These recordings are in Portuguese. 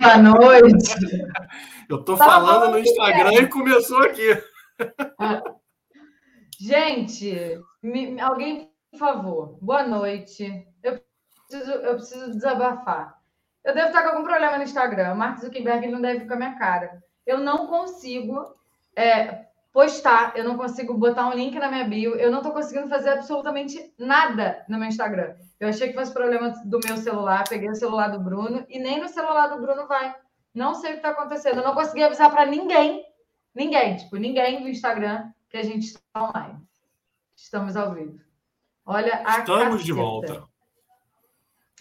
boa noite! Eu tô tá falando no Instagram e começou aqui. Gente, me, alguém, por favor, boa noite. Eu preciso, eu preciso desabafar. Eu devo estar com algum problema no Instagram. Mark Zuckerberg não deve a minha cara. Eu não consigo é, postar, eu não consigo botar um link na minha bio, eu não estou conseguindo fazer absolutamente nada no meu Instagram. Eu achei que fosse problema do meu celular, peguei o celular do Bruno e nem no celular do Bruno vai. Não sei o que está acontecendo. Eu não consegui avisar para ninguém, ninguém, tipo, ninguém do Instagram que a gente está online. Estamos ao vivo. Olha a Estamos caceta. de volta.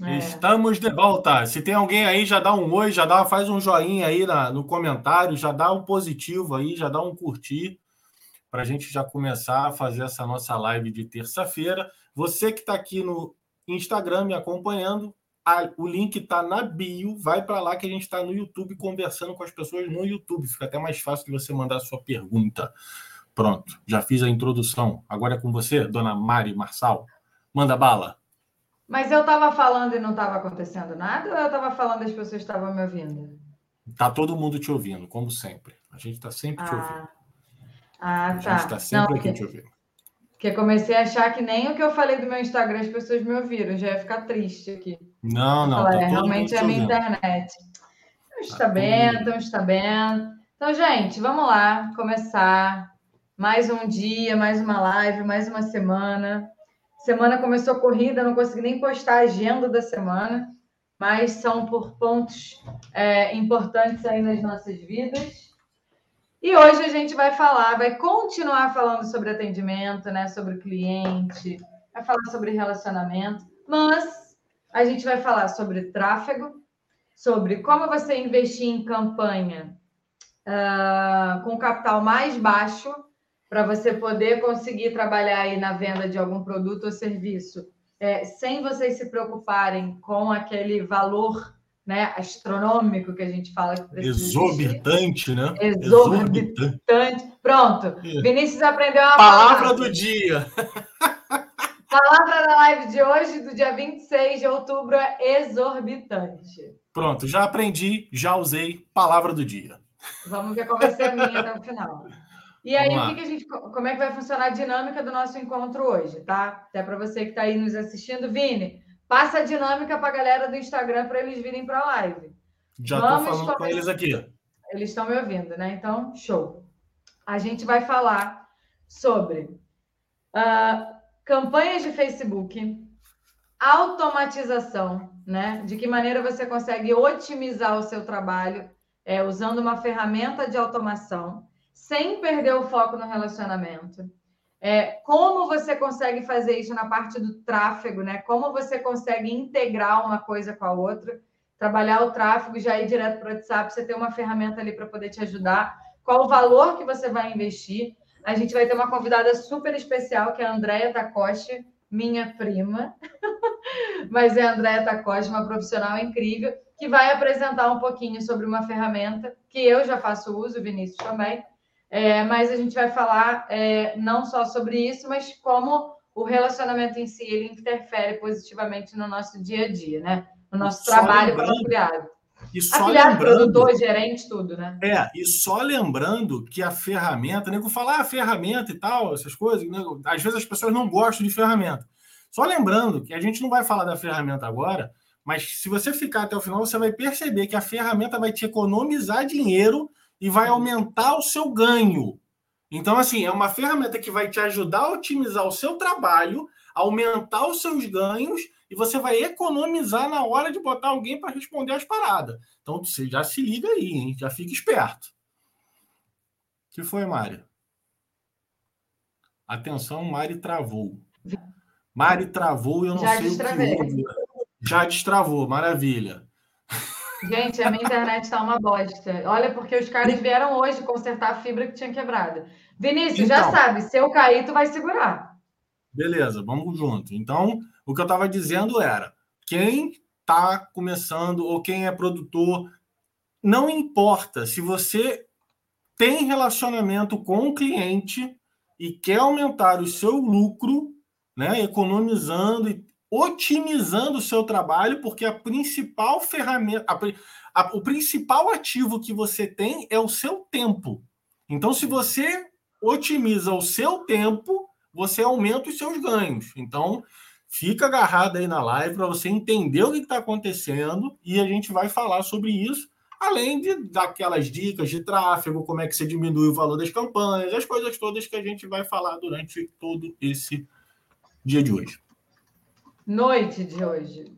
É. Estamos de volta. Se tem alguém aí, já dá um oi, já dá, faz um joinha aí na, no comentário, já dá um positivo aí, já dá um curtir para a gente já começar a fazer essa nossa live de terça-feira. Você que está aqui no Instagram me acompanhando, a, o link está na bio, vai para lá que a gente está no YouTube conversando com as pessoas no YouTube. Fica até mais fácil de você mandar a sua pergunta. Pronto, já fiz a introdução. Agora é com você, dona Mari Marçal. Manda bala. Mas eu estava falando e não estava acontecendo nada, ou eu estava falando e as pessoas estavam me ouvindo? Tá todo mundo te ouvindo, como sempre. A gente está sempre ah. te ouvindo. Ah, a tá. gente está sempre não, aqui te ouvindo. Porque comecei a achar que nem o que eu falei do meu Instagram as pessoas me ouviram. Já ia ficar triste aqui. Não, não. Falar, tá é, realmente é a minha internet. Está tá bem, então está bem. Então, gente, vamos lá começar mais um dia, mais uma live, mais uma semana. Semana começou corrida, não consegui nem postar a agenda da semana, mas são por pontos é, importantes aí nas nossas vidas. E hoje a gente vai falar, vai continuar falando sobre atendimento, né? Sobre cliente, vai falar sobre relacionamento, mas a gente vai falar sobre tráfego, sobre como você investir em campanha uh, com capital mais baixo para você poder conseguir trabalhar aí na venda de algum produto ou serviço, é, sem vocês se preocuparem com aquele valor né, astronômico que a gente fala que precisa Exorbitante, existir. né? Exorbitante. Exorbitante. Pronto. É. Vinícius aprendeu a palavra, palavra do dia. Palavra da live de hoje, do dia 26 de outubro, é exorbitante. Pronto, já aprendi, já usei palavra do dia. Vamos ver qual vai ser a minha até o final. E aí, o que, que, a gente, como é que vai funcionar a dinâmica do nosso encontro hoje, tá? Até para você que está aí nos assistindo, Vini, passa a dinâmica para a galera do Instagram para eles virem para a live. Já estou falando começar... com eles aqui. Eles estão me ouvindo, né? Então, show. A gente vai falar sobre uh, campanhas de Facebook, automatização, né? De que maneira você consegue otimizar o seu trabalho é, usando uma ferramenta de automação sem perder o foco no relacionamento. É, como você consegue fazer isso na parte do tráfego, né? Como você consegue integrar uma coisa com a outra, trabalhar o tráfego, já ir direto para o WhatsApp, você ter uma ferramenta ali para poder te ajudar. Qual o valor que você vai investir? A gente vai ter uma convidada super especial, que é a Andréia Takoshi, minha prima, mas é a Andréia Takoshi, uma profissional incrível, que vai apresentar um pouquinho sobre uma ferramenta que eu já faço uso, Vinícius também, é, mas a gente vai falar é, não só sobre isso, mas como o relacionamento em si ele interfere positivamente no nosso dia a dia, né? No nosso trabalho como afiliado. E só afiliado, lembrando, produtor, gerente, tudo, né? É, e só lembrando que a ferramenta, nego falar ah, ferramenta e tal, essas coisas, nego, às vezes as pessoas não gostam de ferramenta. Só lembrando que a gente não vai falar da ferramenta agora, mas se você ficar até o final, você vai perceber que a ferramenta vai te economizar dinheiro e vai aumentar o seu ganho. Então, assim, é uma ferramenta que vai te ajudar a otimizar o seu trabalho, aumentar os seus ganhos e você vai economizar na hora de botar alguém para responder as paradas. Então, você já se liga aí, hein? já fica esperto. O que foi, Mari? Atenção, Mari travou. Mari travou e eu não já sei destravei. o que Já destravou, maravilha. Gente, a minha internet está uma bosta. Olha, porque os caras vieram hoje consertar a fibra que tinha quebrado. Vinícius, então, já sabe, se eu cair, tu vai segurar. Beleza, vamos junto. Então, o que eu estava dizendo era: quem está começando ou quem é produtor, não importa se você tem relacionamento com o cliente e quer aumentar o seu lucro, né, economizando e otimizando o seu trabalho, porque a principal ferramenta, a, a, o principal ativo que você tem é o seu tempo. Então, se você otimiza o seu tempo, você aumenta os seus ganhos. Então, fica agarrado aí na live para você entender o que está acontecendo e a gente vai falar sobre isso, além de daquelas dicas de tráfego, como é que você diminui o valor das campanhas, as coisas todas que a gente vai falar durante todo esse dia de hoje. Noite de hoje.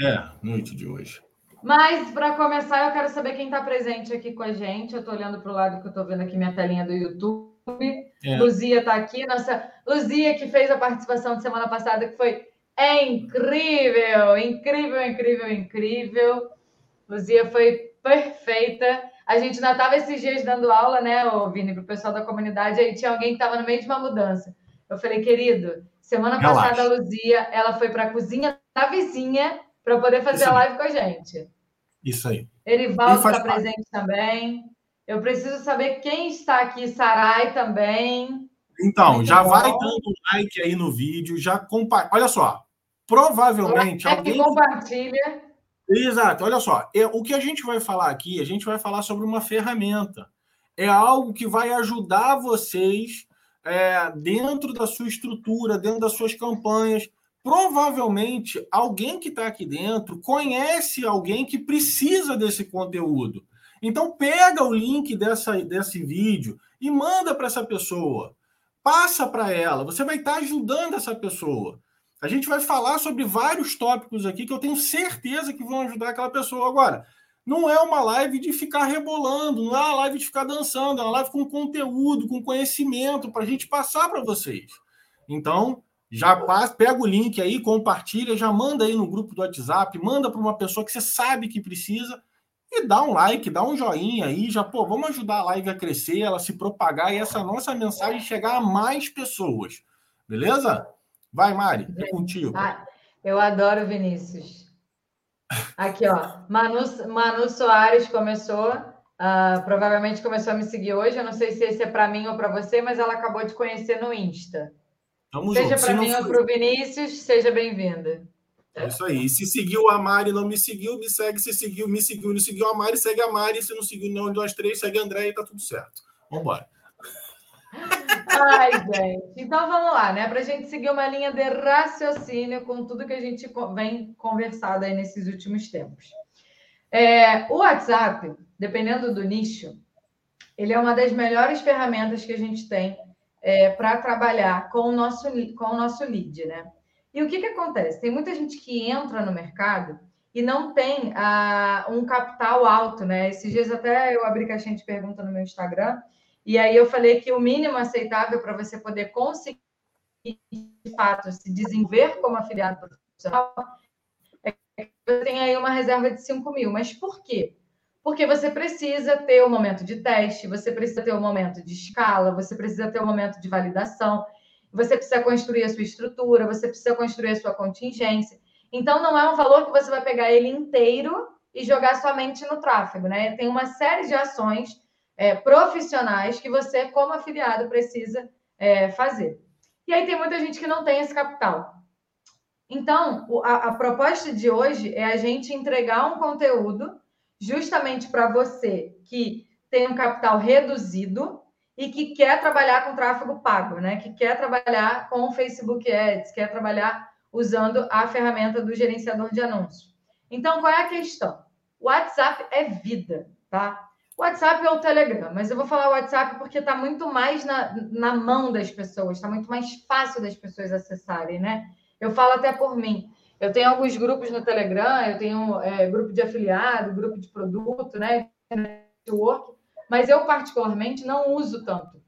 É, noite de hoje. Mas, para começar, eu quero saber quem está presente aqui com a gente. Eu estou olhando para o lado que eu estou vendo aqui minha telinha do YouTube. É. Luzia está aqui. Nossa, Luzia que fez a participação de semana passada, que foi incrível, incrível, incrível, incrível. Luzia foi perfeita. A gente ainda estava esses dias dando aula, né, Vini, para o pessoal da comunidade. Aí tinha alguém que estava no meio de uma mudança. Eu falei, querido, semana Relaxa. passada a Luzia, ela foi para a cozinha da vizinha para poder fazer a live com a gente. Isso aí. Erivaldo está presente também. Eu preciso saber quem está aqui, Sarai também. Então, Muito já bom. vai dando like aí no vídeo, já compartilha. Olha só, provavelmente é alguém compartilha. Exato, olha só, é, o que a gente vai falar aqui, a gente vai falar sobre uma ferramenta. É algo que vai ajudar vocês é, dentro da sua estrutura, dentro das suas campanhas. Provavelmente alguém que está aqui dentro conhece alguém que precisa desse conteúdo. Então pega o link dessa, desse vídeo e manda para essa pessoa. Passa para ela. Você vai estar tá ajudando essa pessoa. A gente vai falar sobre vários tópicos aqui que eu tenho certeza que vão ajudar aquela pessoa. Agora, não é uma live de ficar rebolando, não é uma live de ficar dançando, é uma live com conteúdo, com conhecimento para a gente passar para vocês. Então, já pega o link aí, compartilha, já manda aí no grupo do WhatsApp, manda para uma pessoa que você sabe que precisa e dá um like, dá um joinha aí, já, pô, vamos ajudar a live a crescer, ela se propagar e essa nossa mensagem chegar a mais pessoas. Beleza? Vai, Mari, é contigo. Ah, eu adoro Vinícius. Aqui, ó. Manu, Manu Soares começou, uh, provavelmente começou a me seguir hoje. Eu não sei se esse é para mim ou para você, mas ela acabou de conhecer no Insta. Tamo seja para mim ou para o Vinícius, seja bem-vinda. É isso aí. Se seguiu a Mari não me seguiu, me segue. Se seguiu, me seguiu, não seguiu a Mari, segue a Mari. Se não seguiu não, de nós três, segue a André e tá tudo certo. Vamos embora. Ai, gente. Então vamos lá, né? Para a gente seguir uma linha de raciocínio com tudo que a gente vem conversado aí nesses últimos tempos. É, o WhatsApp, dependendo do nicho, ele é uma das melhores ferramentas que a gente tem é, para trabalhar com o, nosso, com o nosso lead, né? E o que, que acontece? Tem muita gente que entra no mercado e não tem ah, um capital alto, né? Esses dias até eu abri caixinha de pergunta no meu Instagram e aí eu falei que o mínimo aceitável para você poder conseguir, de fato, se desenvolver como afiliado profissional é que você tem aí uma reserva de 5 mil. Mas por quê? Porque você precisa ter o um momento de teste, você precisa ter o um momento de escala, você precisa ter o um momento de validação, você precisa construir a sua estrutura, você precisa construir a sua contingência. Então, não é um valor que você vai pegar ele inteiro e jogar somente no tráfego, né? Tem uma série de ações é, profissionais que você, como afiliado, precisa é, fazer. E aí tem muita gente que não tem esse capital. Então, a, a proposta de hoje é a gente entregar um conteúdo justamente para você que tem um capital reduzido e que quer trabalhar com tráfego pago, né? Que quer trabalhar com Facebook Ads, quer trabalhar usando a ferramenta do gerenciador de anúncios. Então, qual é a questão? O WhatsApp é vida, tá? WhatsApp ou o Telegram, mas eu vou falar WhatsApp porque está muito mais na, na mão das pessoas, está muito mais fácil das pessoas acessarem, né? Eu falo até por mim. Eu tenho alguns grupos no Telegram, eu tenho é, grupo de afiliado, grupo de produto, né? Network, mas eu particularmente não uso tanto.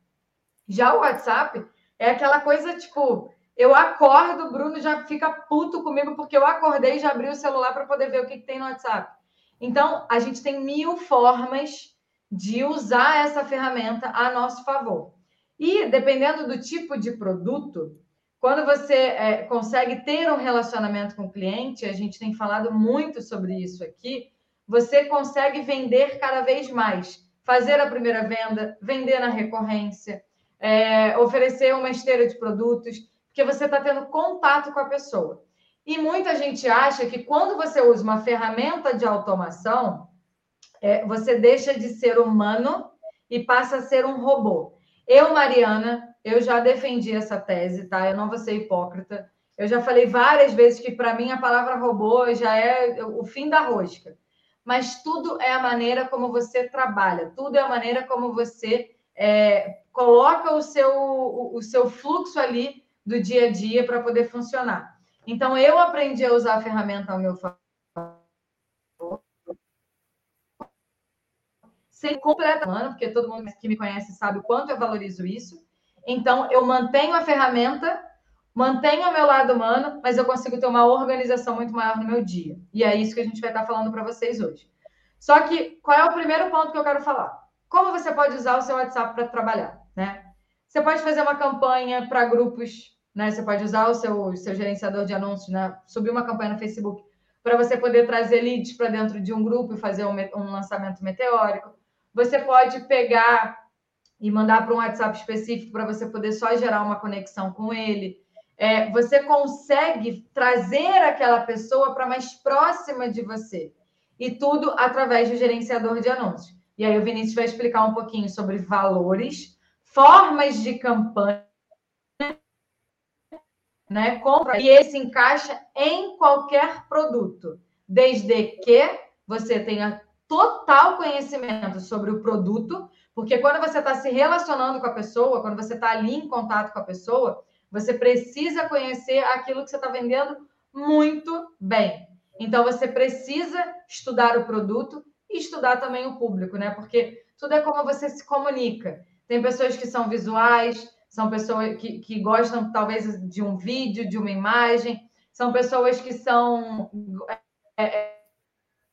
Já o WhatsApp é aquela coisa tipo, eu acordo, o Bruno já fica puto comigo porque eu acordei e já abri o celular para poder ver o que, que tem no WhatsApp. Então, a gente tem mil formas de usar essa ferramenta a nosso favor. E dependendo do tipo de produto, quando você é, consegue ter um relacionamento com o cliente, a gente tem falado muito sobre isso aqui, você consegue vender cada vez mais, fazer a primeira venda, vender na recorrência, é, oferecer uma esteira de produtos, porque você está tendo contato com a pessoa. E muita gente acha que quando você usa uma ferramenta de automação, é, você deixa de ser humano e passa a ser um robô. Eu, Mariana, eu já defendi essa tese, tá? Eu não vou ser hipócrita. Eu já falei várias vezes que para mim a palavra robô já é o fim da rosca. Mas tudo é a maneira como você trabalha, tudo é a maneira como você é, coloca o seu, o, o seu fluxo ali do dia a dia para poder funcionar. Então, eu aprendi a usar a ferramenta ao meu favor. Sem completamente, porque todo mundo que me conhece sabe o quanto eu valorizo isso. Então, eu mantenho a ferramenta, mantenho o meu lado humano, mas eu consigo ter uma organização muito maior no meu dia. E é isso que a gente vai estar falando para vocês hoje. Só que, qual é o primeiro ponto que eu quero falar? Como você pode usar o seu WhatsApp para trabalhar, né? Você pode fazer uma campanha para grupos né? Você pode usar o seu, seu gerenciador de anúncios, né? subir uma campanha no Facebook para você poder trazer leads para dentro de um grupo e fazer um, um lançamento meteórico. Você pode pegar e mandar para um WhatsApp específico para você poder só gerar uma conexão com ele. É, você consegue trazer aquela pessoa para mais próxima de você. E tudo através do gerenciador de anúncios. E aí o Vinícius vai explicar um pouquinho sobre valores, formas de campanha né? Compra e esse encaixa em qualquer produto, desde que você tenha total conhecimento sobre o produto, porque quando você está se relacionando com a pessoa, quando você está ali em contato com a pessoa, você precisa conhecer aquilo que você está vendendo muito bem. Então você precisa estudar o produto e estudar também o público, né? Porque tudo é como você se comunica. Tem pessoas que são visuais, são pessoas que, que gostam, talvez, de um vídeo, de uma imagem, são pessoas que são é,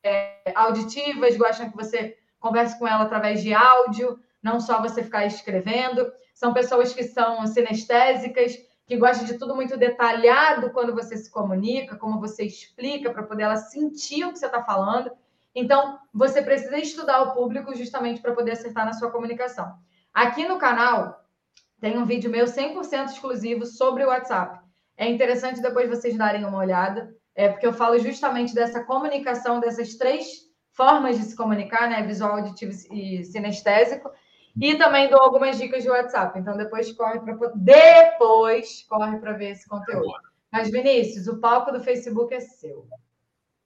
é, auditivas, gostam que você converse com ela através de áudio, não só você ficar escrevendo. São pessoas que são sinestésicas, que gostam de tudo muito detalhado quando você se comunica, como você explica, para poder ela sentir o que você está falando. Então, você precisa estudar o público justamente para poder acertar na sua comunicação. Aqui no canal, tem um vídeo meu 100% exclusivo sobre o WhatsApp. É interessante depois vocês darem uma olhada, é porque eu falo justamente dessa comunicação, dessas três formas de se comunicar, né? Visual, auditivo e sinestésico. E também dou algumas dicas de WhatsApp. Então depois corre para depois corre para ver esse conteúdo. Mas Vinícius, o palco do Facebook é seu.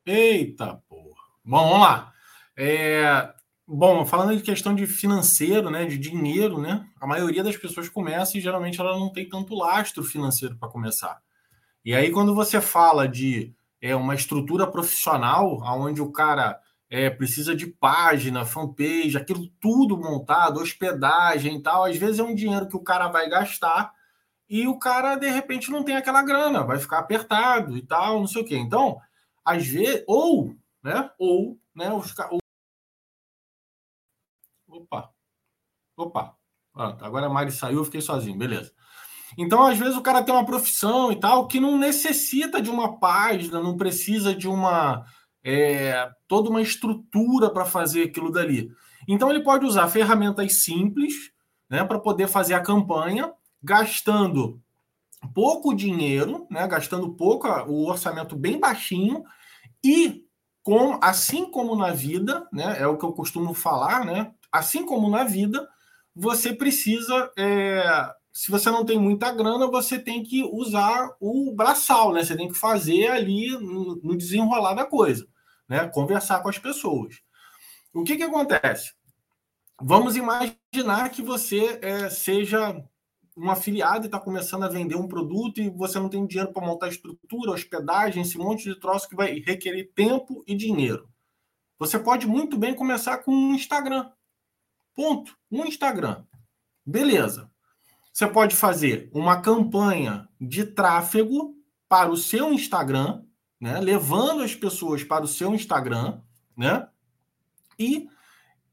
Eita porra. Bom, vamos lá. É, Bom, falando de questão de financeiro, né, de dinheiro, né, a maioria das pessoas começa e geralmente ela não tem tanto lastro financeiro para começar. E aí quando você fala de é, uma estrutura profissional, onde o cara é, precisa de página, fanpage, aquilo tudo montado, hospedagem e tal, às vezes é um dinheiro que o cara vai gastar e o cara de repente não tem aquela grana, vai ficar apertado e tal, não sei o quê. Então, às vezes, ou, né, ou, né, os, Opa, opa. Pronto, agora a Mari saiu, eu fiquei sozinho, beleza. Então, às vezes, o cara tem uma profissão e tal que não necessita de uma página, não precisa de uma é, toda uma estrutura para fazer aquilo dali. Então, ele pode usar ferramentas simples né, para poder fazer a campanha, gastando pouco dinheiro, né, gastando pouco, o orçamento bem baixinho, e com, assim como na vida, né, é o que eu costumo falar, né, assim como na vida, você precisa. É, se você não tem muita grana, você tem que usar o braçal, né? Você tem que fazer ali no, desenrolar da coisa, né? Conversar com as pessoas. O que, que acontece? Vamos imaginar que você é, seja um afiliado e está começando a vender um produto e você não tem dinheiro para montar estrutura, hospedagem, esse monte de troço que vai requerer tempo e dinheiro. Você pode muito bem começar com um Instagram. Ponto. Um Instagram. Beleza. Você pode fazer uma campanha de tráfego para o seu Instagram, né? levando as pessoas para o seu Instagram, né? E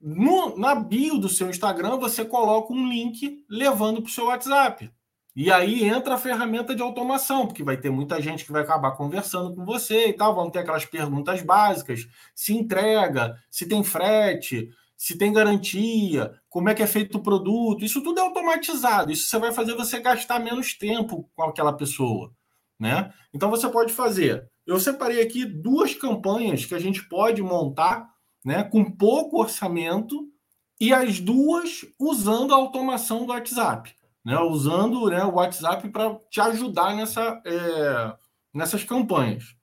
no, na bio do seu Instagram você coloca um link levando para o seu WhatsApp. E aí entra a ferramenta de automação, porque vai ter muita gente que vai acabar conversando com você e tal, vão ter aquelas perguntas básicas, se entrega, se tem frete, se tem garantia, como é que é feito o produto, isso tudo é automatizado. Isso você vai fazer você gastar menos tempo com aquela pessoa. né? Então você pode fazer. Eu separei aqui duas campanhas que a gente pode montar, né, com pouco orçamento e as duas usando a automação do WhatsApp, né? Usando né, o WhatsApp para te ajudar nessa, é, nessas campanhas.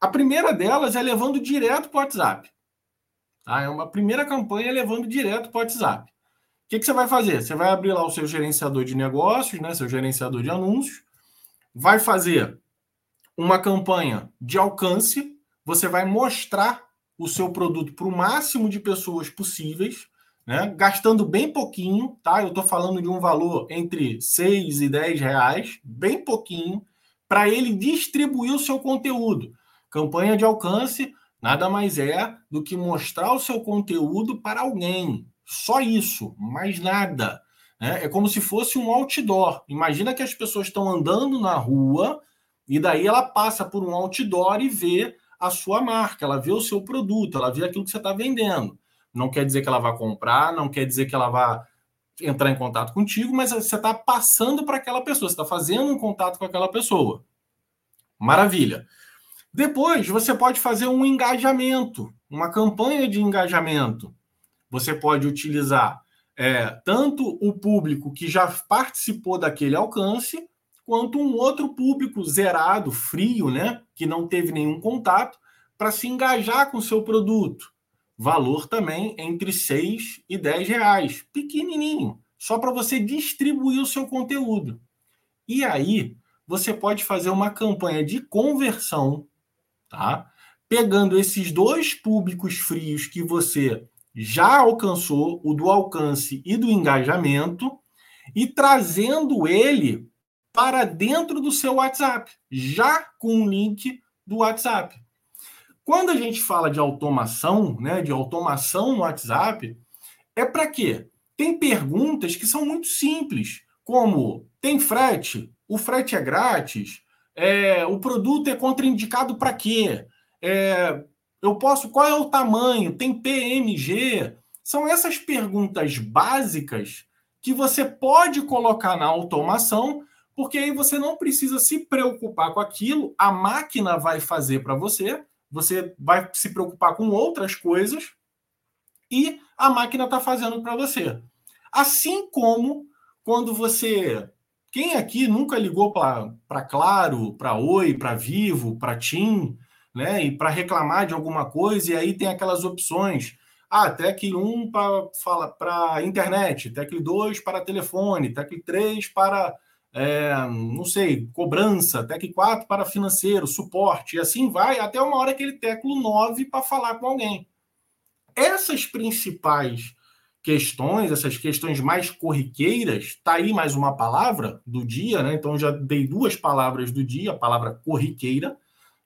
A primeira delas é levando direto para o WhatsApp. Tá? É uma primeira campanha levando direto para o WhatsApp. O que, que você vai fazer? Você vai abrir lá o seu gerenciador de negócios, né, seu gerenciador de anúncios, vai fazer uma campanha de alcance, você vai mostrar o seu produto para o máximo de pessoas possíveis, né? gastando bem pouquinho, tá? Eu estou falando de um valor entre 6 e 10 reais, bem pouquinho, para ele distribuir o seu conteúdo. Campanha de alcance nada mais é do que mostrar o seu conteúdo para alguém. Só isso, mais nada. Né? É como se fosse um outdoor. Imagina que as pessoas estão andando na rua e daí ela passa por um outdoor e vê a sua marca, ela vê o seu produto, ela vê aquilo que você está vendendo. Não quer dizer que ela vai comprar, não quer dizer que ela vai entrar em contato contigo, mas você está passando para aquela pessoa, você está fazendo um contato com aquela pessoa. Maravilha. Depois, você pode fazer um engajamento, uma campanha de engajamento. Você pode utilizar é, tanto o público que já participou daquele alcance, quanto um outro público zerado, frio, né, que não teve nenhum contato, para se engajar com o seu produto. Valor também entre 6 e 10 reais, pequenininho, só para você distribuir o seu conteúdo. E aí, você pode fazer uma campanha de conversão tá? Pegando esses dois públicos frios que você já alcançou, o do alcance e do engajamento, e trazendo ele para dentro do seu WhatsApp, já com um link do WhatsApp. Quando a gente fala de automação, né, de automação no WhatsApp, é para quê? Tem perguntas que são muito simples, como tem frete? O frete é grátis? É, o produto é contraindicado para quê? É, eu posso. Qual é o tamanho? Tem PMG? São essas perguntas básicas que você pode colocar na automação, porque aí você não precisa se preocupar com aquilo, a máquina vai fazer para você, você vai se preocupar com outras coisas e a máquina está fazendo para você. Assim como quando você quem aqui nunca ligou para Claro, para Oi, para Vivo, para TIM, né? E para reclamar de alguma coisa, e aí tem aquelas opções. Ah, TEC 1 para para internet, TEC 2 para telefone, TEC 3 para, é, não sei, cobrança, TEC 4 para financeiro, suporte, e assim vai até uma hora que ele teclo 9 para falar com alguém. Essas principais questões, essas questões mais corriqueiras, tá aí mais uma palavra do dia, né? Então já dei duas palavras do dia, a palavra corriqueira,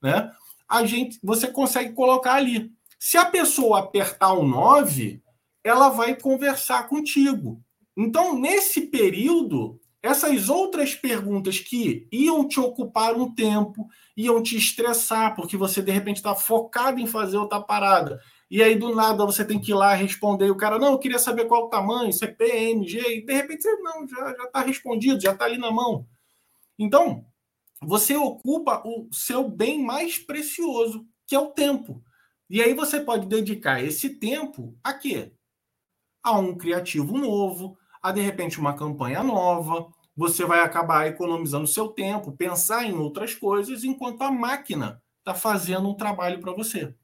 né? A gente, você consegue colocar ali. Se a pessoa apertar o 9, ela vai conversar contigo. Então, nesse período, essas outras perguntas que iam te ocupar um tempo, iam te estressar, porque você de repente está focado em fazer outra parada, e aí do nada você tem que ir lá responder, o cara, não, eu queria saber qual o tamanho, se é PMG, e de repente você, não, já está respondido, já está ali na mão. Então, você ocupa o seu bem mais precioso, que é o tempo. E aí você pode dedicar esse tempo a quê? A um criativo novo, a de repente uma campanha nova. Você vai acabar economizando seu tempo, pensar em outras coisas, enquanto a máquina está fazendo um trabalho para você.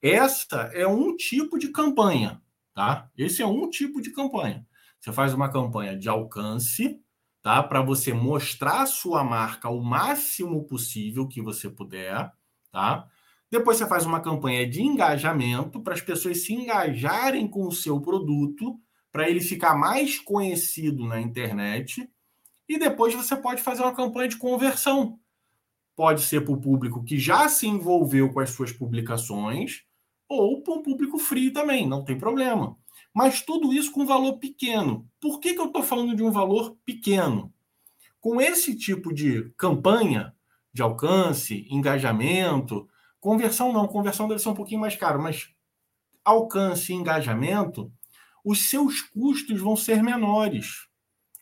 Esta é um tipo de campanha, tá? Esse é um tipo de campanha. Você faz uma campanha de alcance, tá? Para você mostrar a sua marca o máximo possível que você puder, tá? Depois você faz uma campanha de engajamento para as pessoas se engajarem com o seu produto, para ele ficar mais conhecido na internet. E depois você pode fazer uma campanha de conversão, pode ser para o público que já se envolveu com as suas publicações, ou para um público frio também, não tem problema. Mas tudo isso com valor pequeno. Por que, que eu estou falando de um valor pequeno? Com esse tipo de campanha de alcance, engajamento, conversão não, conversão deve ser um pouquinho mais caro, mas alcance e engajamento, os seus custos vão ser menores.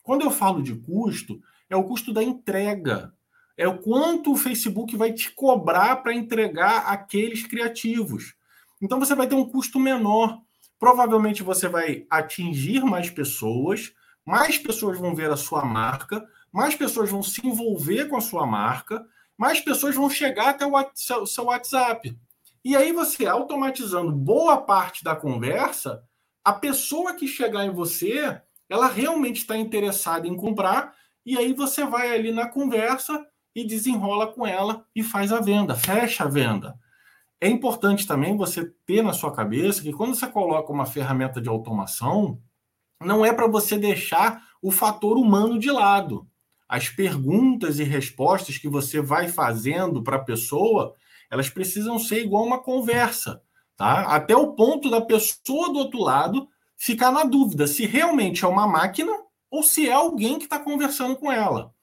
Quando eu falo de custo, é o custo da entrega, é o quanto o Facebook vai te cobrar para entregar aqueles criativos. Então você vai ter um custo menor. Provavelmente você vai atingir mais pessoas, mais pessoas vão ver a sua marca, mais pessoas vão se envolver com a sua marca, mais pessoas vão chegar até o seu WhatsApp. E aí você, automatizando boa parte da conversa, a pessoa que chegar em você, ela realmente está interessada em comprar, e aí você vai ali na conversa e desenrola com ela e faz a venda, fecha a venda. É importante também você ter na sua cabeça que quando você coloca uma ferramenta de automação, não é para você deixar o fator humano de lado. As perguntas e respostas que você vai fazendo para a pessoa, elas precisam ser igual uma conversa, tá? Até o ponto da pessoa do outro lado ficar na dúvida se realmente é uma máquina ou se é alguém que está conversando com ela.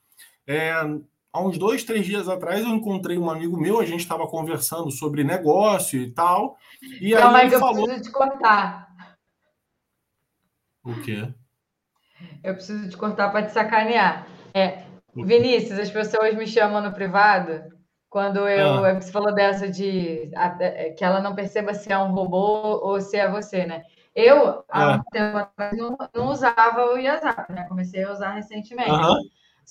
É, há uns dois, três dias atrás, eu encontrei um amigo meu, a gente estava conversando sobre negócio e tal. E Não, aí mas eu falou... preciso te cortar. O quê? Eu preciso te cortar para te sacanear. É, Vinícius, as pessoas me chamam no privado quando eu. Ah. Você falou dessa de é, que ela não perceba se é um robô ou se é você, né? Eu, há ah. um tempo atrás, não, não, usava o WhatsApp, né? Comecei a usar recentemente.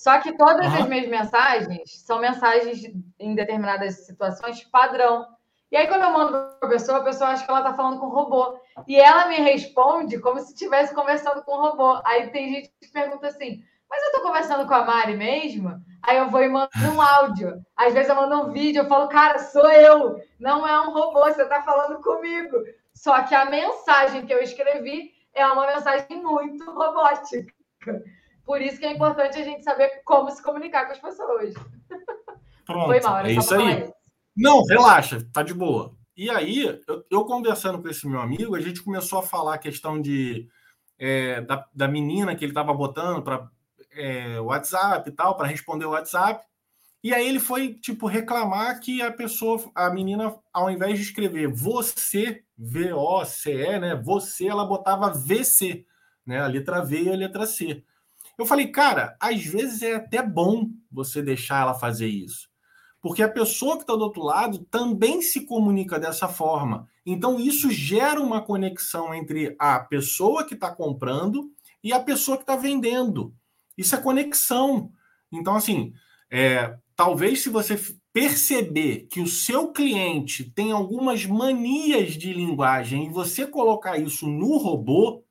Só que todas as minhas mensagens são mensagens em determinadas situações padrão. E aí, quando eu mando para a pessoa, a pessoa acha que ela está falando com um robô. E ela me responde como se estivesse conversando com um robô. Aí tem gente que pergunta assim: Mas eu estou conversando com a Mari mesmo? Aí eu vou e mando um áudio. Às vezes eu mando um vídeo, eu falo, cara, sou eu. Não é um robô, você está falando comigo. Só que a mensagem que eu escrevi é uma mensagem muito robótica. Por isso que é importante a gente saber como se comunicar com as pessoas. Pronto, Foi mal, é isso aí. Isso. Não, relaxa, tá de boa. E aí, eu, eu, conversando com esse meu amigo, a gente começou a falar a questão de é, da, da menina que ele estava botando para é, WhatsApp e tal, para responder o WhatsApp. E aí ele foi, tipo, reclamar que a pessoa, a menina, ao invés de escrever você, V-O-C-E, né? Você, ela botava VC, né? A letra V e a letra C. Eu falei, cara, às vezes é até bom você deixar ela fazer isso. Porque a pessoa que está do outro lado também se comunica dessa forma. Então, isso gera uma conexão entre a pessoa que está comprando e a pessoa que está vendendo. Isso é conexão. Então, assim, é, talvez se você perceber que o seu cliente tem algumas manias de linguagem e você colocar isso no robô,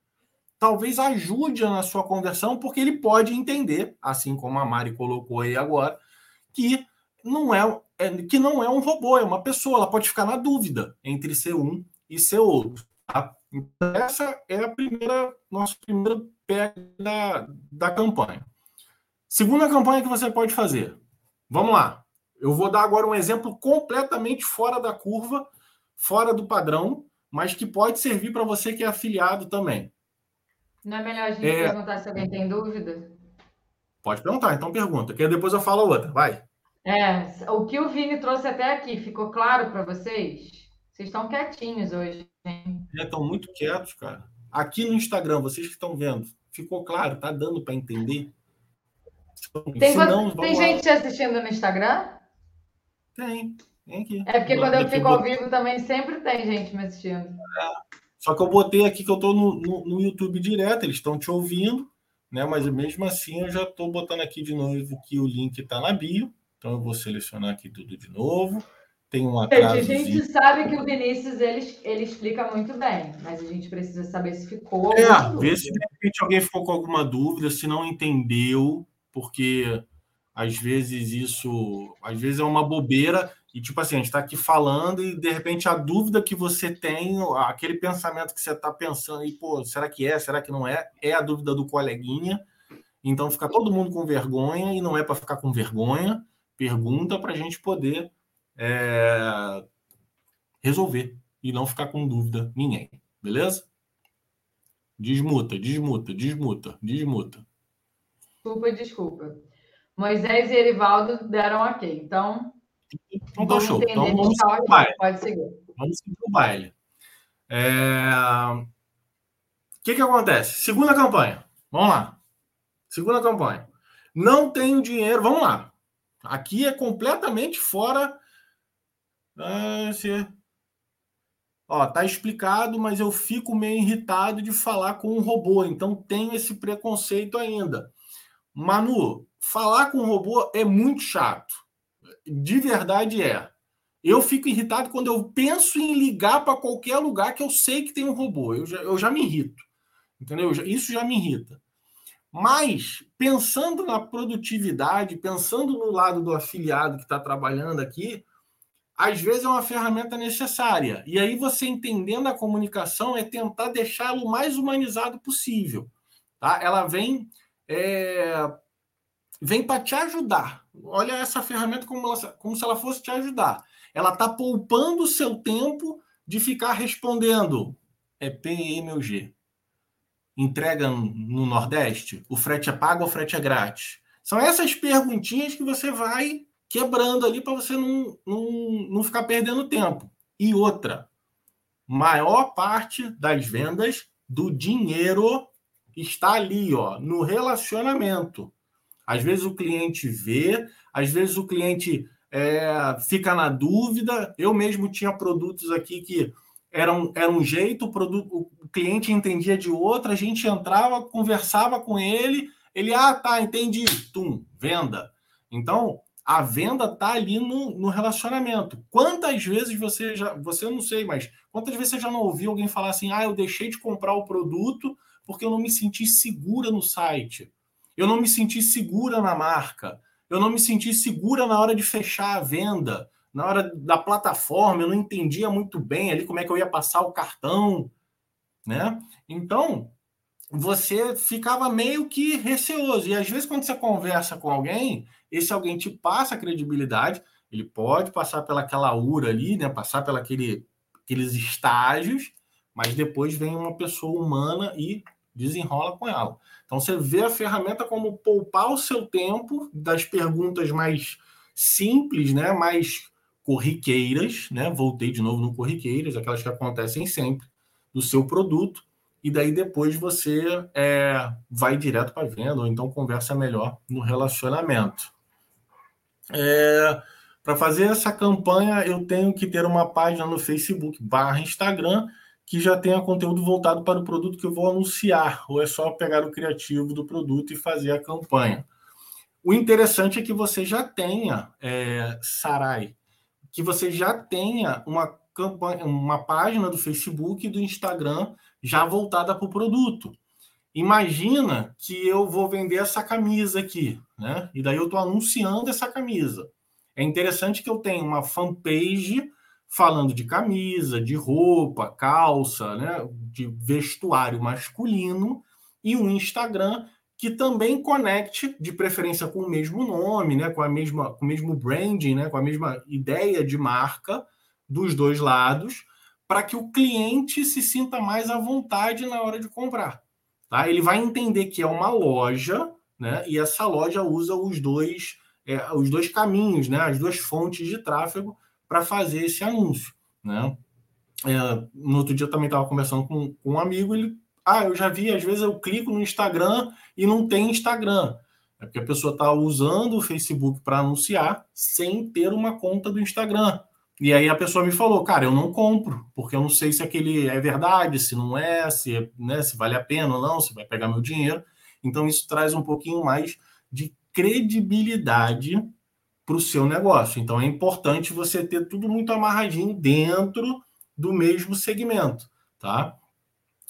talvez ajude na sua conversão, porque ele pode entender, assim como a Mari colocou aí agora, que não é, é que não é um robô, é uma pessoa. Ela pode ficar na dúvida entre ser um e ser outro. Tá? Então, essa é a primeira nossa primeira pé da, da campanha. Segunda campanha que você pode fazer. Vamos lá. Eu vou dar agora um exemplo completamente fora da curva, fora do padrão, mas que pode servir para você que é afiliado também. Não é melhor a gente é... perguntar se alguém tem dúvida? Pode perguntar, então pergunta, que depois eu falo outra. Vai. É, o que o Vini trouxe até aqui, ficou claro para vocês? Vocês estão quietinhos hoje, hein? É, estão muito quietos, cara. Aqui no Instagram, vocês que estão vendo, ficou claro? Tá dando para entender? Tem, não, tem gente assistindo no Instagram? Tem, tem aqui. É porque quando eu fico ao vivo também sempre tem gente me assistindo. É. Só que eu botei aqui que eu estou no, no, no, YouTube direto, eles estão te ouvindo, né? Mas mesmo assim eu já estou botando aqui de novo que o link está na bio. Então eu vou selecionar aqui tudo de novo. Tem um atraso. A gente sabe que o Vinícius ele, ele explica muito bem, mas a gente precisa saber se ficou. É, ver se de repente alguém ficou com alguma dúvida, se não entendeu, porque às vezes isso, às vezes é uma bobeira e tipo assim, a gente está aqui falando e de repente a dúvida que você tem, aquele pensamento que você está pensando e pô, será que é, será que não é? É a dúvida do coleguinha. Então fica todo mundo com vergonha e não é para ficar com vergonha pergunta para a gente poder é, resolver e não ficar com dúvida ninguém. Beleza? Desmuta, desmuta, desmuta, desmuta. Desculpa, desculpa. Moisés e Erivaldo deram ok. Então, então tá show. Então vamos seguir o baile. Pode seguir. Vamos seguir o baile. É... O que, que acontece? Segunda campanha. Vamos lá. Segunda campanha. Não tenho dinheiro. Vamos lá. Aqui é completamente fora. Ah, se... Ó, tá explicado, mas eu fico meio irritado de falar com um robô, então tenho esse preconceito ainda. Manu, falar com um robô é muito chato. De verdade é. Eu fico irritado quando eu penso em ligar para qualquer lugar que eu sei que tem um robô. Eu já, eu já me irrito. Entendeu? Isso já me irrita. Mas, pensando na produtividade, pensando no lado do afiliado que está trabalhando aqui, às vezes é uma ferramenta necessária. E aí, você entendendo a comunicação, é tentar deixá-lo mais humanizado possível. Tá? Ela vem, é... vem para te ajudar. Olha essa ferramenta como, ela, como se ela fosse te ajudar. Ela está poupando o seu tempo de ficar respondendo é PMG entrega no Nordeste? O frete é pago ou o frete é grátis? São essas perguntinhas que você vai quebrando ali para você não, não, não ficar perdendo tempo. E outra, maior parte das vendas do dinheiro está ali, ó, no relacionamento. Às vezes o cliente vê, às vezes o cliente é, fica na dúvida. Eu mesmo tinha produtos aqui que era um, era um jeito, o, produto, o cliente entendia de outro, a gente entrava, conversava com ele, ele, ah, tá, entendi, tum, venda. Então, a venda tá ali no, no relacionamento. Quantas vezes você já, você não sei, mas quantas vezes você já não ouviu alguém falar assim, ah, eu deixei de comprar o produto porque eu não me senti segura no site, eu não me senti segura na marca, eu não me senti segura na hora de fechar a venda, na hora da plataforma, eu não entendia muito bem ali como é que eu ia passar o cartão, né? Então, você ficava meio que receoso. E às vezes, quando você conversa com alguém, esse alguém te passa a credibilidade, ele pode passar pelaquela URA ali, né? Passar pelaquele aqueles estágios, mas depois vem uma pessoa humana e desenrola com ela. Então você vê a ferramenta como poupar o seu tempo das perguntas mais simples, né? Mais corriqueiras, né? Voltei de novo no corriqueiras, aquelas que acontecem sempre do seu produto, e daí depois você é, vai direto para a venda, ou então conversa melhor no relacionamento. É, para fazer essa campanha, eu tenho que ter uma página no Facebook barra Instagram que já tenha conteúdo voltado para o produto que eu vou anunciar, ou é só pegar o criativo do produto e fazer a campanha. O interessante é que você já tenha, é, Sarai, que você já tenha uma campanha, uma página do Facebook e do Instagram já voltada para o produto. Imagina que eu vou vender essa camisa aqui, né? E daí eu estou anunciando essa camisa. É interessante que eu tenha uma fanpage falando de camisa, de roupa, calça, né? De vestuário masculino e um Instagram que também conecte, de preferência com o mesmo nome, né, com a mesma, com o mesmo branding, né, com a mesma ideia de marca dos dois lados, para que o cliente se sinta mais à vontade na hora de comprar. Tá? Ele vai entender que é uma loja, né, e essa loja usa os dois, é, os dois caminhos, né, as duas fontes de tráfego para fazer esse anúncio. Né? É, no outro dia eu também estava conversando com, com um amigo, ele ah, eu já vi, às vezes eu clico no Instagram e não tem Instagram. É porque a pessoa está usando o Facebook para anunciar sem ter uma conta do Instagram. E aí a pessoa me falou, cara, eu não compro, porque eu não sei se aquele é verdade, se não é, se, né, se vale a pena ou não, se vai pegar meu dinheiro. Então isso traz um pouquinho mais de credibilidade para o seu negócio. Então é importante você ter tudo muito amarradinho dentro do mesmo segmento, tá?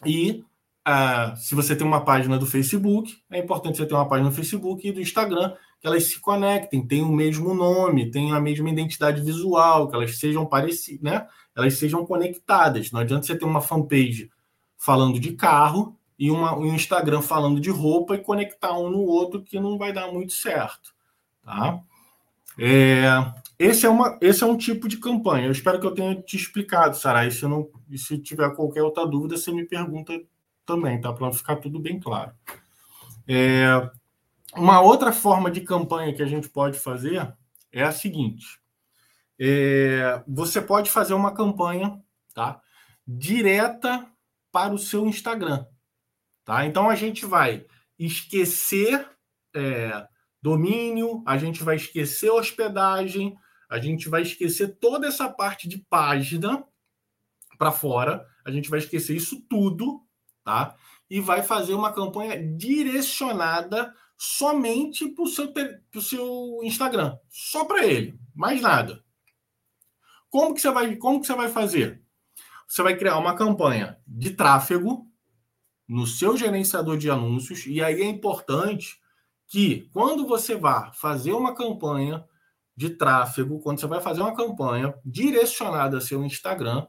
E ah, se você tem uma página do Facebook, é importante você ter uma página do Facebook e do Instagram, que elas se conectem, tenham o mesmo nome, tenham a mesma identidade visual, que elas sejam parecidas, né? Elas sejam conectadas. Não adianta você ter uma fanpage falando de carro e uma, um Instagram falando de roupa e conectar um no outro, que não vai dar muito certo. Tá? É, esse, é uma, esse é um tipo de campanha. Eu espero que eu tenha te explicado, Sara. Se, não, se tiver qualquer outra dúvida, você me pergunta também, tá? Para ficar tudo bem claro. É, uma outra forma de campanha que a gente pode fazer é a seguinte: é, você pode fazer uma campanha, tá? Direta para o seu Instagram, tá? Então a gente vai esquecer é, domínio, a gente vai esquecer hospedagem, a gente vai esquecer toda essa parte de página para fora, a gente vai esquecer isso tudo, tá? E vai fazer uma campanha direcionada somente para o seu, seu Instagram, só para ele, mais nada. Como que você vai, como que você vai fazer? Você vai criar uma campanha de tráfego no seu gerenciador de anúncios e aí é importante que quando você vá fazer uma campanha de tráfego, quando você vai fazer uma campanha direcionada ao seu Instagram,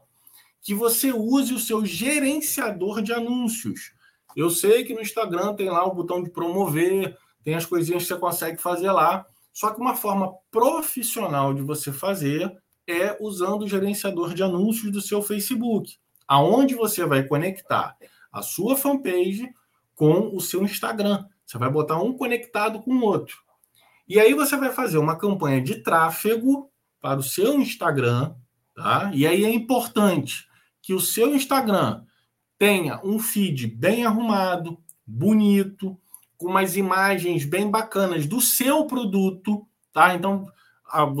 que você use o seu gerenciador de anúncios. Eu sei que no Instagram tem lá o botão de promover, tem as coisinhas que você consegue fazer lá. Só que uma forma profissional de você fazer é usando o gerenciador de anúncios do seu Facebook, aonde você vai conectar a sua fanpage com o seu Instagram. Você vai botar um conectado com o outro. E aí você vai fazer uma campanha de tráfego para o seu Instagram, tá? E aí é importante que o seu Instagram tenha um feed bem arrumado, bonito, com umas imagens bem bacanas do seu produto, tá? Então,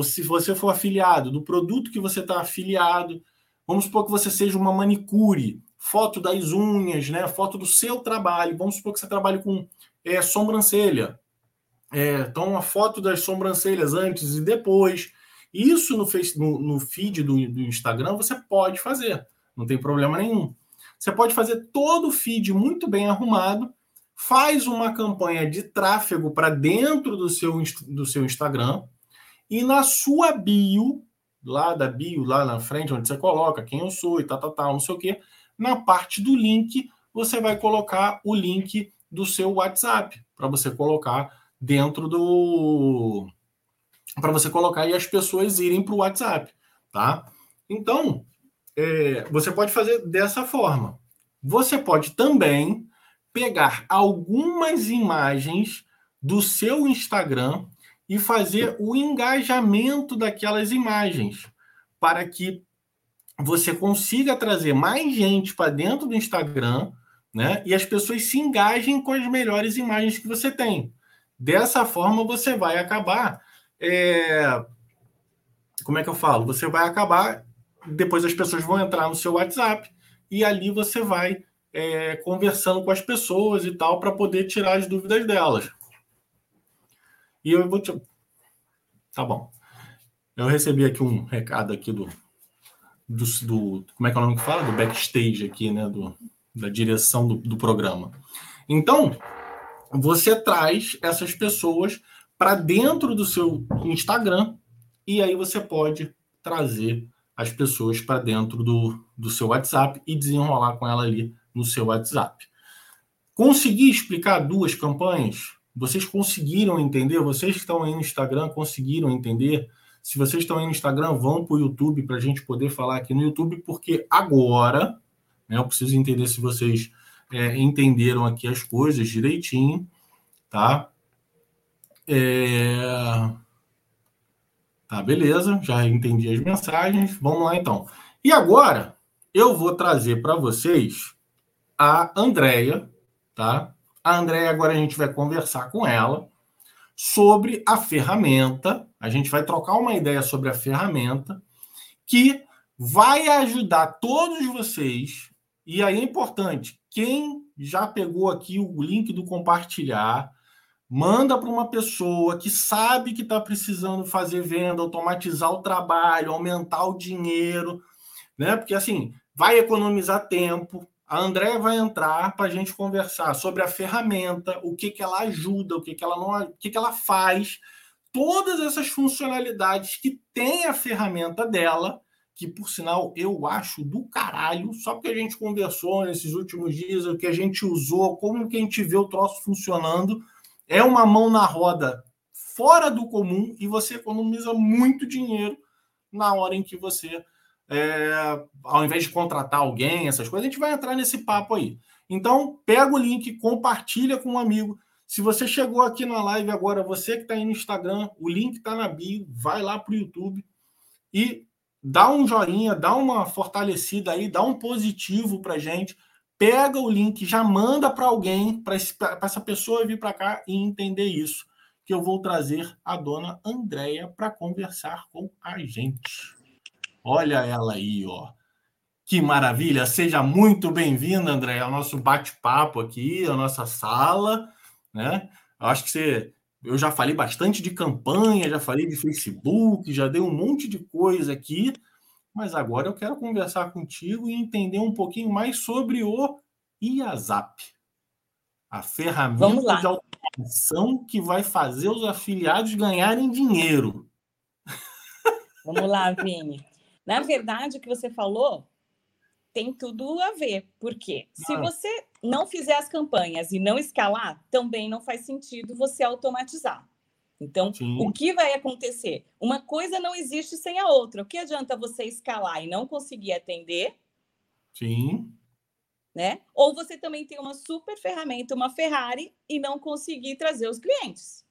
se você for afiliado do produto que você está afiliado, vamos supor que você seja uma manicure, foto das unhas, né? Foto do seu trabalho. Vamos supor que você trabalhe com é, sobrancelha. É, então, uma foto das sobrancelhas antes e depois. Isso no, no, no feed do, do Instagram você pode fazer, não tem problema nenhum. Você pode fazer todo o feed muito bem arrumado, faz uma campanha de tráfego para dentro do seu, do seu Instagram e na sua bio, lá da bio, lá na frente, onde você coloca quem eu sou e tal, tal, tal, não sei o quê, na parte do link, você vai colocar o link do seu WhatsApp para você colocar dentro do para você colocar e as pessoas irem para o WhatsApp, tá? Então é, você pode fazer dessa forma. Você pode também pegar algumas imagens do seu Instagram e fazer o engajamento daquelas imagens para que você consiga trazer mais gente para dentro do Instagram né? E as pessoas se engajem com as melhores imagens que você tem. Dessa forma, você vai acabar. É... Como é que eu falo? Você vai acabar. Depois as pessoas vão entrar no seu WhatsApp e ali você vai é, conversando com as pessoas e tal para poder tirar as dúvidas delas. E eu vou te. Tá bom. Eu recebi aqui um recado aqui do, do, do como é que é o nome que fala? Do backstage aqui, né? Do, da direção do, do programa. Então, você traz essas pessoas para dentro do seu Instagram e aí você pode trazer as pessoas para dentro do, do seu WhatsApp e desenrolar com ela ali no seu WhatsApp. Consegui explicar duas campanhas? Vocês conseguiram entender? Vocês que estão aí no Instagram conseguiram entender? Se vocês estão aí no Instagram, vão para o YouTube para a gente poder falar aqui no YouTube, porque agora né? Eu preciso entender se vocês é, entenderam aqui as coisas direitinho, tá? É... Tá, beleza, já entendi as mensagens. Vamos lá então. E agora eu vou trazer para vocês a Andrea, tá? A Andrea agora a gente vai conversar com ela sobre a ferramenta. A gente vai trocar uma ideia sobre a ferramenta que vai ajudar todos vocês e aí é importante, quem já pegou aqui o link do compartilhar, manda para uma pessoa que sabe que está precisando fazer venda, automatizar o trabalho, aumentar o dinheiro, né? Porque assim vai economizar tempo. A André vai entrar para a gente conversar sobre a ferramenta, o que, que ela ajuda, o que, que ela não, o que, que ela faz, todas essas funcionalidades que tem a ferramenta dela que por sinal eu acho do caralho, só porque a gente conversou nesses últimos dias, o que a gente usou, como que a gente vê o troço funcionando, é uma mão na roda fora do comum e você economiza muito dinheiro na hora em que você, é, ao invés de contratar alguém, essas coisas, a gente vai entrar nesse papo aí. Então, pega o link, compartilha com um amigo. Se você chegou aqui na live agora, você que está aí no Instagram, o link está na bio, vai lá para o YouTube e dá um joinha, dá uma fortalecida aí, dá um positivo para gente. Pega o link, já manda para alguém, para essa pessoa vir para cá e entender isso. que eu vou trazer a dona Andréia para conversar com a gente. Olha ela aí, ó. Que maravilha! Seja muito bem-vinda, Andréia, ao nosso bate-papo aqui, à nossa sala, né? Eu acho que você eu já falei bastante de campanha, já falei de Facebook, já dei um monte de coisa aqui, mas agora eu quero conversar contigo e entender um pouquinho mais sobre o IASAP, a ferramenta de automação que vai fazer os afiliados ganharem dinheiro. Vamos lá, Vini. Na verdade, o que você falou tem tudo a ver. Porque se você não fizer as campanhas e não escalar, também não faz sentido você automatizar. Então, Sim. o que vai acontecer? Uma coisa não existe sem a outra. O que adianta você escalar e não conseguir atender? Sim. Né? Ou você também tem uma super ferramenta, uma Ferrari, e não conseguir trazer os clientes.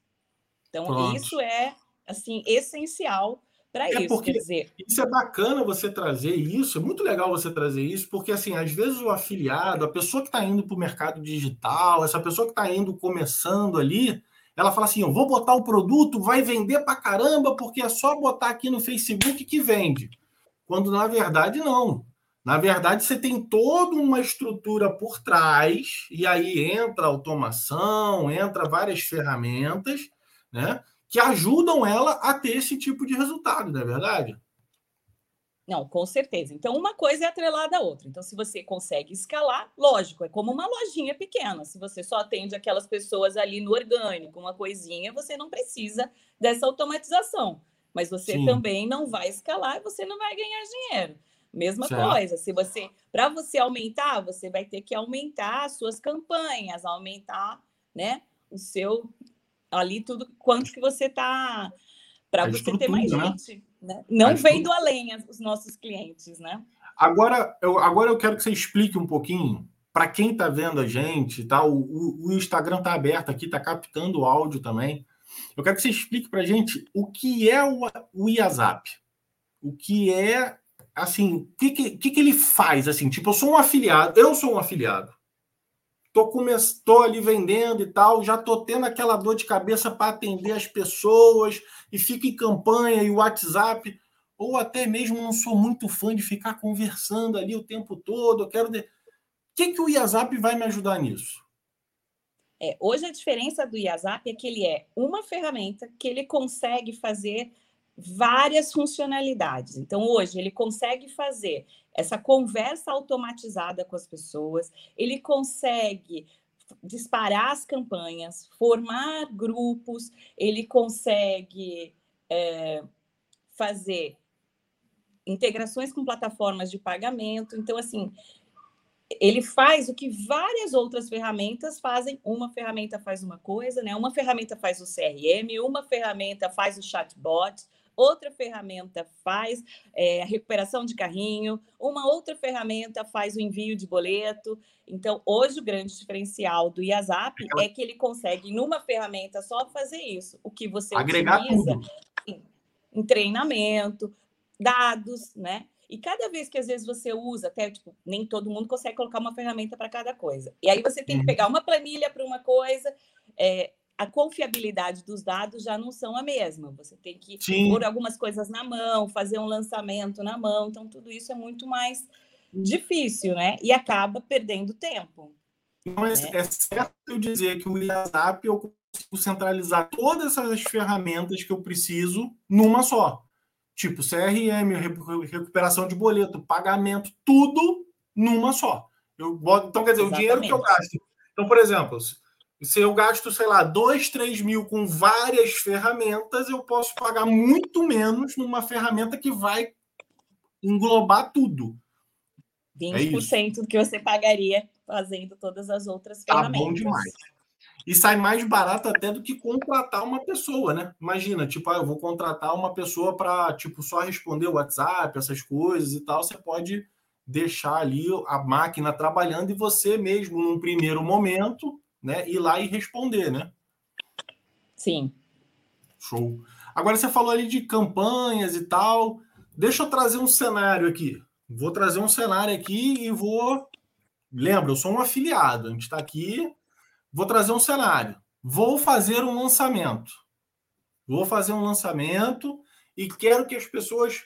Então, Pronto. isso é assim essencial para é isso. Porque dizer... Isso é bacana você trazer isso, é muito legal você trazer isso, porque assim, às vezes o afiliado, a pessoa que está indo para o mercado digital, essa pessoa que está indo começando ali, ela fala assim: eu vou botar o produto, vai vender para caramba, porque é só botar aqui no Facebook que vende. Quando na verdade não. Na verdade, você tem toda uma estrutura por trás, e aí entra automação, entra várias ferramentas, né? Que ajudam ela a ter esse tipo de resultado, não é verdade? Não, com certeza. Então, uma coisa é atrelada à outra. Então, se você consegue escalar, lógico, é como uma lojinha pequena. Se você só atende aquelas pessoas ali no orgânico, uma coisinha, você não precisa dessa automatização. Mas você Sim. também não vai escalar e você não vai ganhar dinheiro. Mesma certo. coisa. Se você, para você aumentar, você vai ter que aumentar as suas campanhas, aumentar, né, o seu ali tudo quanto que você está para você ter mais né? gente. Né? Não vem do além os nossos clientes, né? Agora eu, agora eu quero que você explique um pouquinho para quem está vendo a gente, tá? O, o, o Instagram está aberto aqui, está captando o áudio também. Eu quero que você explique para a gente o que é o, o IASAP. O que é, assim, o que, que, que, ele faz? Assim, tipo, eu sou um afiliado, eu sou um afiliado tô, come... ali vendendo e tal, já tô tendo aquela dor de cabeça para atender as pessoas e fica em campanha e WhatsApp, ou até mesmo não sou muito fã de ficar conversando ali o tempo todo, eu quero... De... O que, que o IASAP vai me ajudar nisso? É, hoje a diferença do IASAP é que ele é uma ferramenta que ele consegue fazer várias funcionalidades. Então, hoje, ele consegue fazer essa conversa automatizada com as pessoas, ele consegue disparar as campanhas, formar grupos, ele consegue é, fazer integrações com plataformas de pagamento. Então, assim, ele faz o que várias outras ferramentas fazem. Uma ferramenta faz uma coisa, né? Uma ferramenta faz o CRM, uma ferramenta faz o chatbot, outra ferramenta faz é, a recuperação de carrinho, uma outra ferramenta faz o envio de boleto. Então, hoje o grande diferencial do IASAP é que ele consegue, numa ferramenta só, fazer isso. O que você Agregar utiliza em, em treinamento, dados, né? E cada vez que às vezes você usa, até tipo, nem todo mundo consegue colocar uma ferramenta para cada coisa. E aí você tem que uhum. pegar uma planilha para uma coisa, é, a confiabilidade dos dados já não são a mesma. Você tem que Sim. pôr algumas coisas na mão, fazer um lançamento na mão. Então, tudo isso é muito mais difícil, né? E acaba perdendo tempo. Mas né? é certo eu dizer que o WhatsApp eu consigo centralizar todas essas ferramentas que eu preciso numa só. Tipo CRM, recuperação de boleto, pagamento, tudo numa só. Eu boto, então, quer dizer, Exatamente. o dinheiro que eu gasto. Então, por exemplo, se eu gasto, sei lá, 2, 3 mil com várias ferramentas, eu posso pagar muito menos numa ferramenta que vai englobar tudo. 20% é do que você pagaria fazendo todas as outras ferramentas. Tá bom demais. E sai mais barato até do que contratar uma pessoa, né? Imagina, tipo, ah, eu vou contratar uma pessoa para, tipo, só responder o WhatsApp, essas coisas e tal. Você pode deixar ali a máquina trabalhando e você mesmo, num primeiro momento, né, ir lá e responder, né? Sim. Show. Agora você falou ali de campanhas e tal. Deixa eu trazer um cenário aqui. Vou trazer um cenário aqui e vou. Lembra, eu sou um afiliado. A gente está aqui. Vou trazer um cenário. Vou fazer um lançamento. vou fazer um lançamento e quero que as pessoas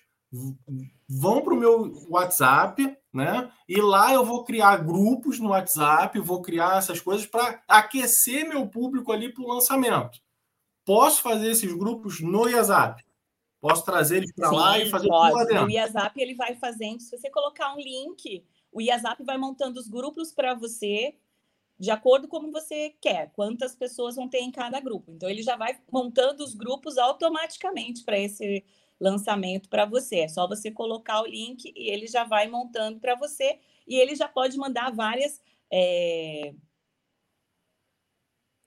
vão para o meu WhatsApp, né? E lá eu vou criar grupos no WhatsApp, vou criar essas coisas para aquecer meu público ali para o lançamento. Posso fazer esses grupos no WhatsApp? Posso trazer eles para lá e fazer pode. tudo lá dentro? O WhatsApp ele vai fazendo. Se você colocar um link, o WhatsApp vai montando os grupos para você de acordo com como você quer, quantas pessoas vão ter em cada grupo. Então ele já vai montando os grupos automaticamente para esse lançamento para você. É só você colocar o link e ele já vai montando para você e ele já pode mandar várias é...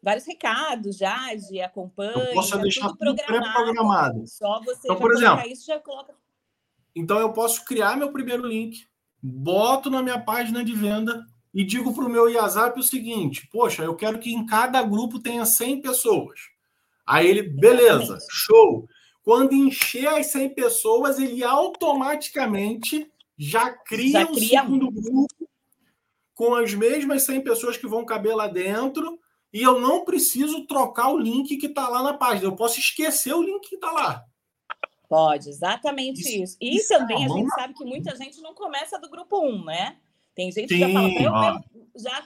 vários recados já de acompanhe. Eu posso tá deixar tudo programado. pré-programado. Só você então, por exemplo, isso já coloca. Então eu posso criar meu primeiro link, boto na minha página de venda e digo para o meu WhatsApp o seguinte: poxa, eu quero que em cada grupo tenha 100 pessoas. Aí ele, beleza, show. Quando encher as 100 pessoas, ele automaticamente já cria, já um segundo grupo com as mesmas 100 pessoas que vão caber lá dentro e eu não preciso trocar o link que está lá na página. Eu posso esquecer o link que está lá. Pode, exatamente isso. isso. E isso também é a gente sabe que muita gente não começa do grupo 1, né? Tem gente Sim, que já fala, eu já.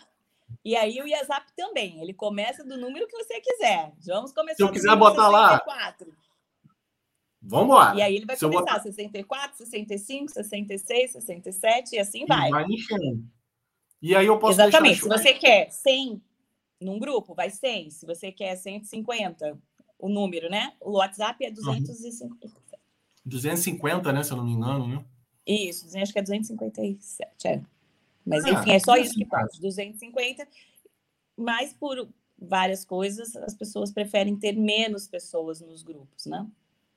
E aí o WhatsApp também, ele começa do número que você quiser. Vamos começar. Se eu quiser botar 64. lá. Vamos lá. E aí ele vai Se começar botar... 64, 65, 66, 67 e assim vai. E vai enchendo. E aí eu posso Exatamente. Se você quer 100 num grupo, vai 100. Se você quer 150, o número, né? O WhatsApp é 250. Uhum. 250, né? Se eu não me engano, né? Isso, acho que é 257, é. Mas, ah, enfim, é só isso que pode. 250. Mas por várias coisas, as pessoas preferem ter menos pessoas nos grupos, né?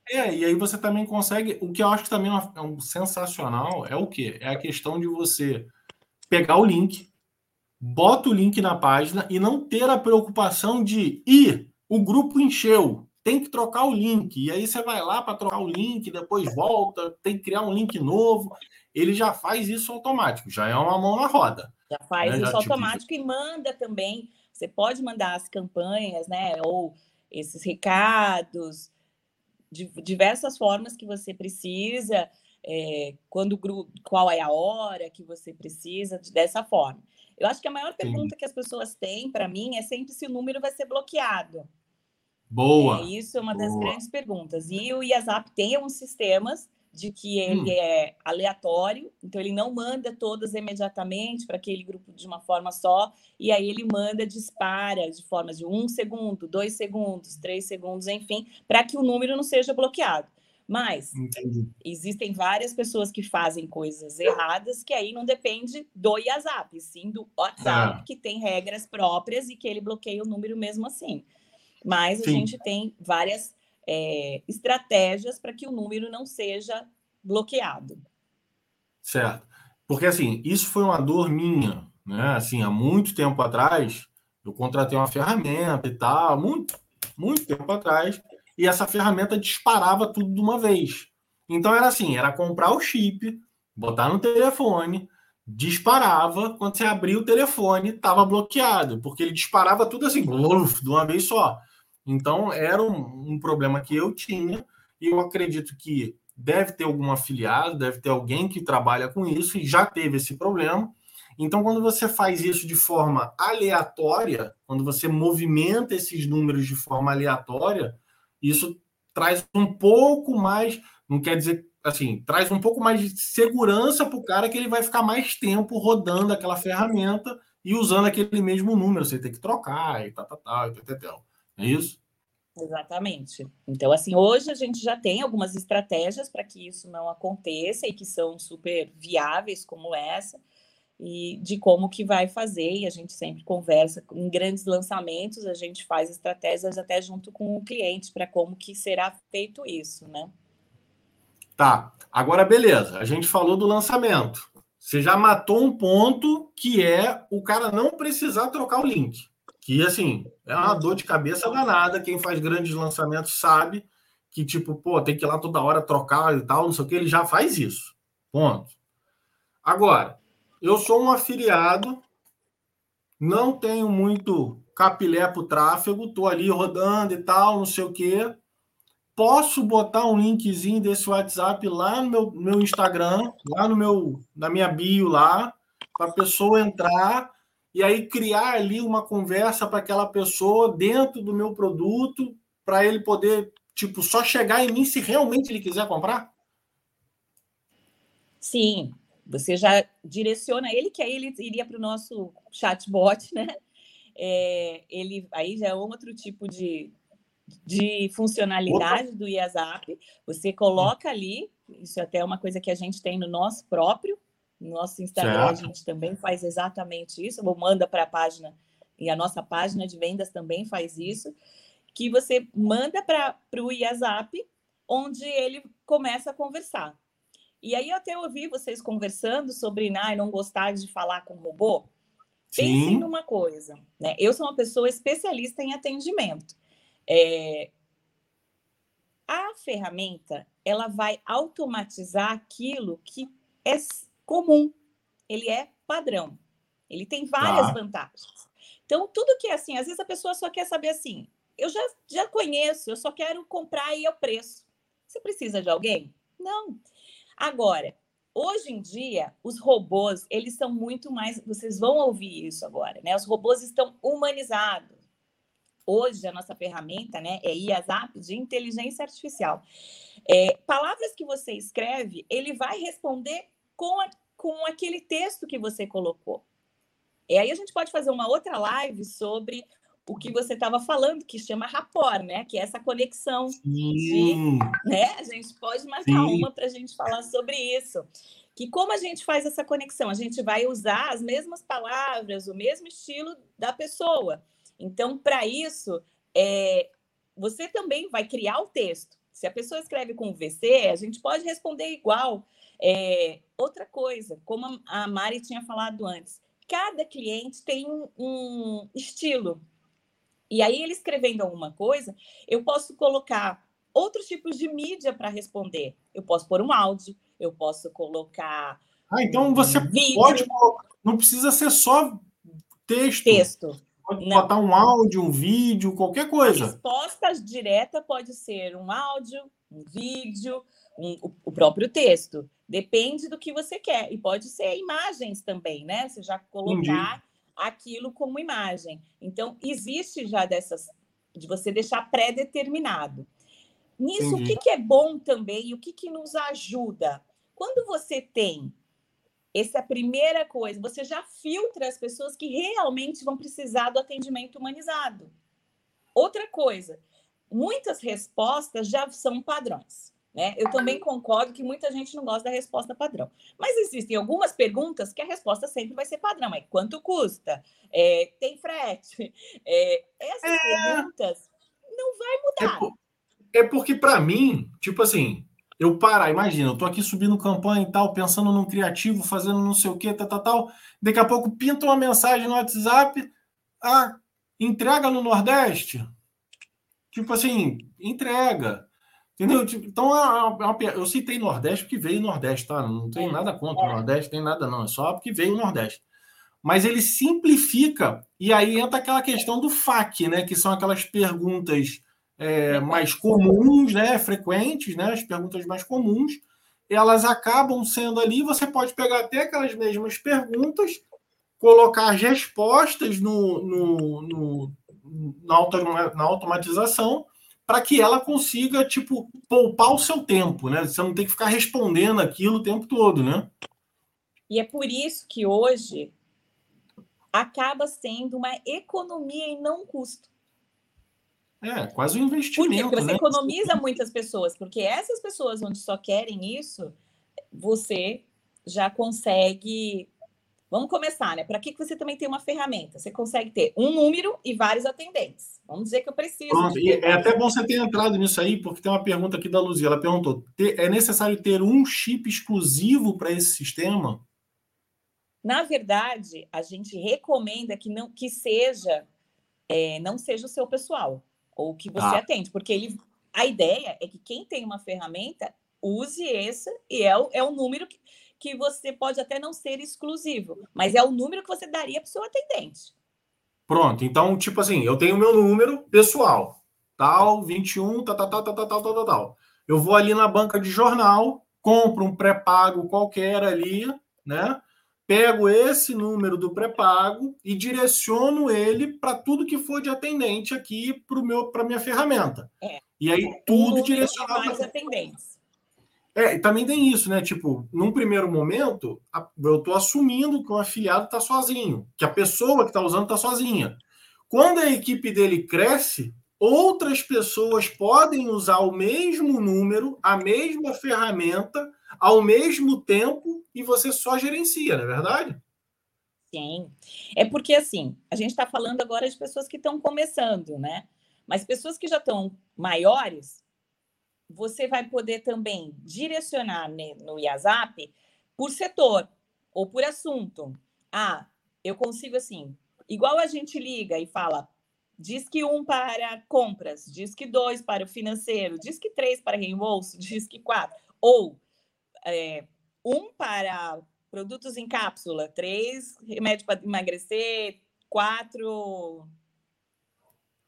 É, e aí você também consegue. O que eu acho que também é um sensacional é o quê? É a questão de você pegar o link, bota o link na página e não ter a preocupação de ir, o grupo encheu, tem que trocar o link. E aí você vai lá para trocar o link, depois volta, tem que criar um link novo ele já faz isso automático, já é uma mão na roda. Já faz né? isso já, tipo, automático tipo... e manda também. Você pode mandar as campanhas, né? Ou esses recados, de diversas formas que você precisa, é, quando qual é a hora que você precisa, dessa forma. Eu acho que a maior pergunta Sim. que as pessoas têm para mim é sempre se o número vai ser bloqueado. Boa. É, isso é uma Boa. das grandes perguntas. E o IASAP tem alguns sistemas de que ele hum. é aleatório, então ele não manda todas imediatamente para aquele grupo de uma forma só, e aí ele manda, dispara de formas de um segundo, dois segundos, três segundos, enfim, para que o número não seja bloqueado. Mas Entendi. existem várias pessoas que fazem coisas erradas que aí não depende do WhatsApp, sim do WhatsApp, ah. que tem regras próprias e que ele bloqueia o número mesmo assim. Mas sim. a gente tem várias é, estratégias para que o número não seja bloqueado. Certo. Porque, assim, isso foi uma dor minha, né? Assim, há muito tempo atrás, eu contratei uma ferramenta e tal, muito, muito tempo atrás, e essa ferramenta disparava tudo de uma vez. Então, era assim, era comprar o chip, botar no telefone, disparava, quando você abria o telefone, estava bloqueado, porque ele disparava tudo assim, de uma vez só. Então, era um, um, problema que eu tinha, e eu acredito que deve ter algum afiliado, deve ter alguém que trabalha com isso e já teve esse problema. Então, quando você faz isso de forma aleatória, quando você movimenta esses números de forma aleatória, isso traz um pouco mais, não quer dizer assim, traz um pouco mais de segurança para o cara que ele vai ficar mais tempo rodando aquela ferramenta e usando aquele mesmo número. Você tem que trocar e tal, tal, tal, tal, tal, tal. É isso? Exatamente. Então, assim, hoje a gente já tem algumas estratégias para que isso não aconteça e que são super viáveis, como essa, e de como que vai fazer. E a gente sempre conversa em grandes lançamentos, a gente faz estratégias até junto com o cliente para como que será feito isso, né? Tá. Agora, beleza. A gente falou do lançamento. Você já matou um ponto que é o cara não precisar trocar o link que assim é uma dor de cabeça danada. Quem faz grandes lançamentos sabe que, tipo, pô, tem que ir lá toda hora trocar e tal, não sei o que, ele já faz isso. Ponto. Agora, eu sou um afiliado, não tenho muito capilé para o tráfego, tô ali rodando e tal, não sei o que. posso botar um linkzinho desse WhatsApp lá no meu, meu Instagram, lá no meu, na minha bio lá, para a pessoa entrar e aí criar ali uma conversa para aquela pessoa dentro do meu produto, para ele poder, tipo, só chegar em mim se realmente ele quiser comprar? Sim, você já direciona ele, que aí ele iria para o nosso chatbot, né? É, ele aí já é outro tipo de, de funcionalidade Opa. do IASAP. Você coloca ali, isso é até uma coisa que a gente tem no nosso próprio, no nosso Instagram, certo. a gente também faz exatamente isso, ou manda para a página, e a nossa página de vendas também faz isso, que você manda para o IASAP, onde ele começa a conversar. E aí eu até ouvi vocês conversando sobre ah, não gostar de falar com robô. Pensem numa coisa, né? Eu sou uma pessoa especialista em atendimento. É, a ferramenta ela vai automatizar aquilo que é comum, ele é padrão, ele tem várias tá. vantagens. Então, tudo que é assim, às vezes a pessoa só quer saber assim, eu já, já conheço, eu só quero comprar e é o preço. Você precisa de alguém? Não. Agora, hoje em dia, os robôs, eles são muito mais, vocês vão ouvir isso agora, né? Os robôs estão humanizados hoje a nossa ferramenta né, é IASAP de inteligência artificial. É, palavras que você escreve, ele vai responder com, a, com aquele texto que você colocou. E aí a gente pode fazer uma outra live sobre o que você estava falando, que chama rapport, né? Que é essa conexão. De, né? A gente pode marcar Sim. uma para a gente falar sobre isso. Que como a gente faz essa conexão? A gente vai usar as mesmas palavras, o mesmo estilo da pessoa. Então, para isso, é, você também vai criar o texto. Se a pessoa escreve com VC, a gente pode responder igual. É, outra coisa, como a Mari tinha falado antes, cada cliente tem um, um estilo. E aí, ele escrevendo alguma coisa, eu posso colocar outros tipos de mídia para responder. Eu posso pôr um áudio, eu posso colocar. Ah, então você um pode. Não precisa ser só texto. Texto. Pode não. botar um áudio, um vídeo, qualquer coisa. A resposta direta pode ser um áudio, um vídeo, um, o, próprio texto. Depende do que você quer. E pode ser imagens também, né? Você já colocar Entendi. aquilo como imagem. Então, existe já dessas, de você deixar pré-determinado. Nisso, Entendi. o que, que é bom também e o que, que nos ajuda? Quando você tem essa primeira coisa. Você já filtra as pessoas que realmente vão precisar do atendimento humanizado. Outra coisa, muitas respostas já são padrões. Né? Eu também concordo que muita gente não gosta da resposta padrão. Mas existem algumas perguntas que a resposta sempre vai ser padrão. É quanto custa? É, tem frete? É, essas é... perguntas não vai mudar. É, por... é porque, para mim, tipo assim, eu parar, imagina, eu tô aqui subindo campanha e tal, pensando num criativo, fazendo não sei o que, tal, tal, tal. Daqui a pouco pinta uma mensagem no WhatsApp, ah, entrega no Nordeste. Tipo assim, entrega. Entendeu? Tipo, então, é é eu citei Nordeste porque veio Nordeste, tá? Não tem nada contra o Nordeste, tem nada não, é só porque veio o Nordeste. Mas ele simplifica, e aí entra aquela questão do FAQ, né? Que são aquelas perguntas é, mais comuns, né, frequentes, né, as perguntas mais comuns, elas acabam sendo ali. Você pode pegar até aquelas mesmas perguntas, colocar as respostas no, no, no na, na automatização para que ela consiga tipo poupar o seu tempo, né? Você não tem que ficar respondendo aquilo o tempo todo, né? E é por isso que hoje acaba sendo uma economia e não um custo. É, quase um investimento. Porque você né? economiza muitas pessoas, porque essas pessoas onde só querem isso, você já consegue. Vamos começar, né? Para que você também tem uma ferramenta? Você consegue ter um número e vários atendentes. Vamos dizer que eu preciso. Pronto, é até bom você ter entrado nisso aí, porque tem uma pergunta aqui da Luzia. Ela perguntou: é necessário ter um chip exclusivo para esse sistema? Na verdade, a gente recomenda que não que seja, é, não seja o seu pessoal ou que você ah. atende, porque ele, a ideia é que quem tem uma ferramenta use esse e é o, é o número que, que você pode até não ser exclusivo, mas é o número que você daria para o seu atendente. Pronto, então, tipo assim, eu tenho meu número pessoal, tal, 21, tal, tal, tal, tal, tal, tal, tal. Eu vou ali na banca de jornal, compro um pré-pago qualquer ali, né? Pego esse número do pré-pago e direciono ele para tudo que for de atendente aqui para minha ferramenta. É. E aí tudo direcionado. Para atendentes. É, e também tem isso, né? Tipo, num primeiro momento, eu estou assumindo que o afiliado está sozinho, que a pessoa que está usando está sozinha. Quando a equipe dele cresce, outras pessoas podem usar o mesmo número, a mesma ferramenta, ao mesmo tempo, e você só gerencia, não é verdade? Sim. É porque, assim, a gente está falando agora de pessoas que estão começando, né? Mas pessoas que já estão maiores, você vai poder também direcionar no IASAP por setor ou por assunto. Ah, eu consigo assim, igual a gente liga e fala, diz que um para compras, diz que dois para o financeiro, diz que três para reembolso, diz que quatro, ou é, um para produtos em cápsula, três remédio para emagrecer, quatro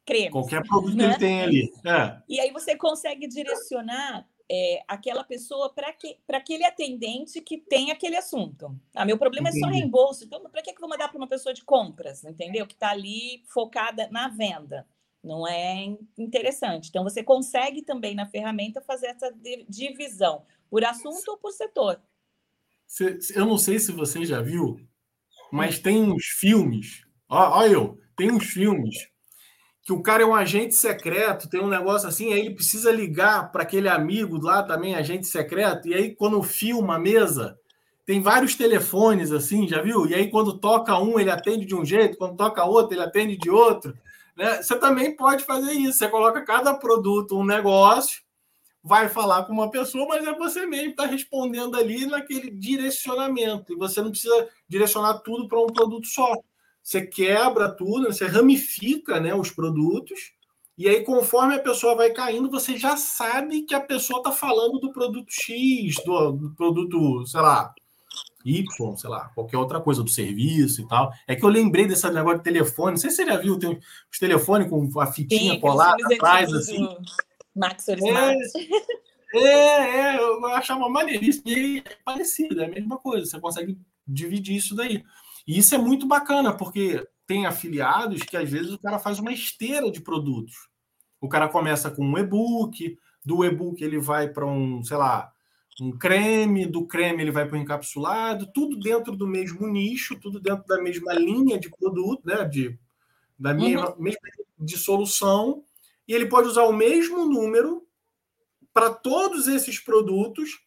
cremes. Qualquer produto né? que ele tem ali. É. E aí você consegue direcionar é, aquela pessoa para que, aquele atendente que tem aquele assunto. Ah, meu problema Entendi. é só reembolso, então para que, que eu vou mandar para uma pessoa de compras, entendeu? Que está ali focada na venda. Não é interessante. Então, você consegue também na ferramenta fazer essa divisão por assunto ou por setor. Eu não sei se você já viu, mas tem uns filmes. Olha eu, tem uns filmes que o cara é um agente secreto, tem um negócio assim, aí ele precisa ligar para aquele amigo lá também, agente secreto, e aí quando filma a mesa, tem vários telefones assim, já viu? E aí quando toca um, ele atende de um jeito, quando toca outro, ele atende de outro. Né? Você também pode fazer isso, você coloca cada produto um negócio, vai falar com uma pessoa, mas é você mesmo está respondendo ali naquele direcionamento, e você não precisa direcionar tudo para um produto só você quebra tudo, você ramifica né, os produtos, e aí, conforme a pessoa vai caindo, você já sabe que a pessoa está falando do produto X, do, do, produto, sei lá, Y, sei lá, qualquer outra coisa, do serviço e tal. É que eu lembrei desse negócio de telefone. Não sei se você já viu, tem os telefones com a fitinha Sim, colada atrás, assim. Max é, é, é, eu achava maneiríssimo. E é parecido, é a mesma coisa. Você consegue dividir isso daí. E isso é muito bacana, porque tem afiliados que às vezes o cara faz uma esteira de produtos. O cara começa com um e-book, do e-book ele vai para um, sei lá, um creme, do creme ele vai para o encapsulado, tudo dentro do mesmo nicho, tudo dentro da mesma linha de produto, né? De, da mesma, uhum. mesma de solução, e ele pode usar o mesmo número para todos esses produtos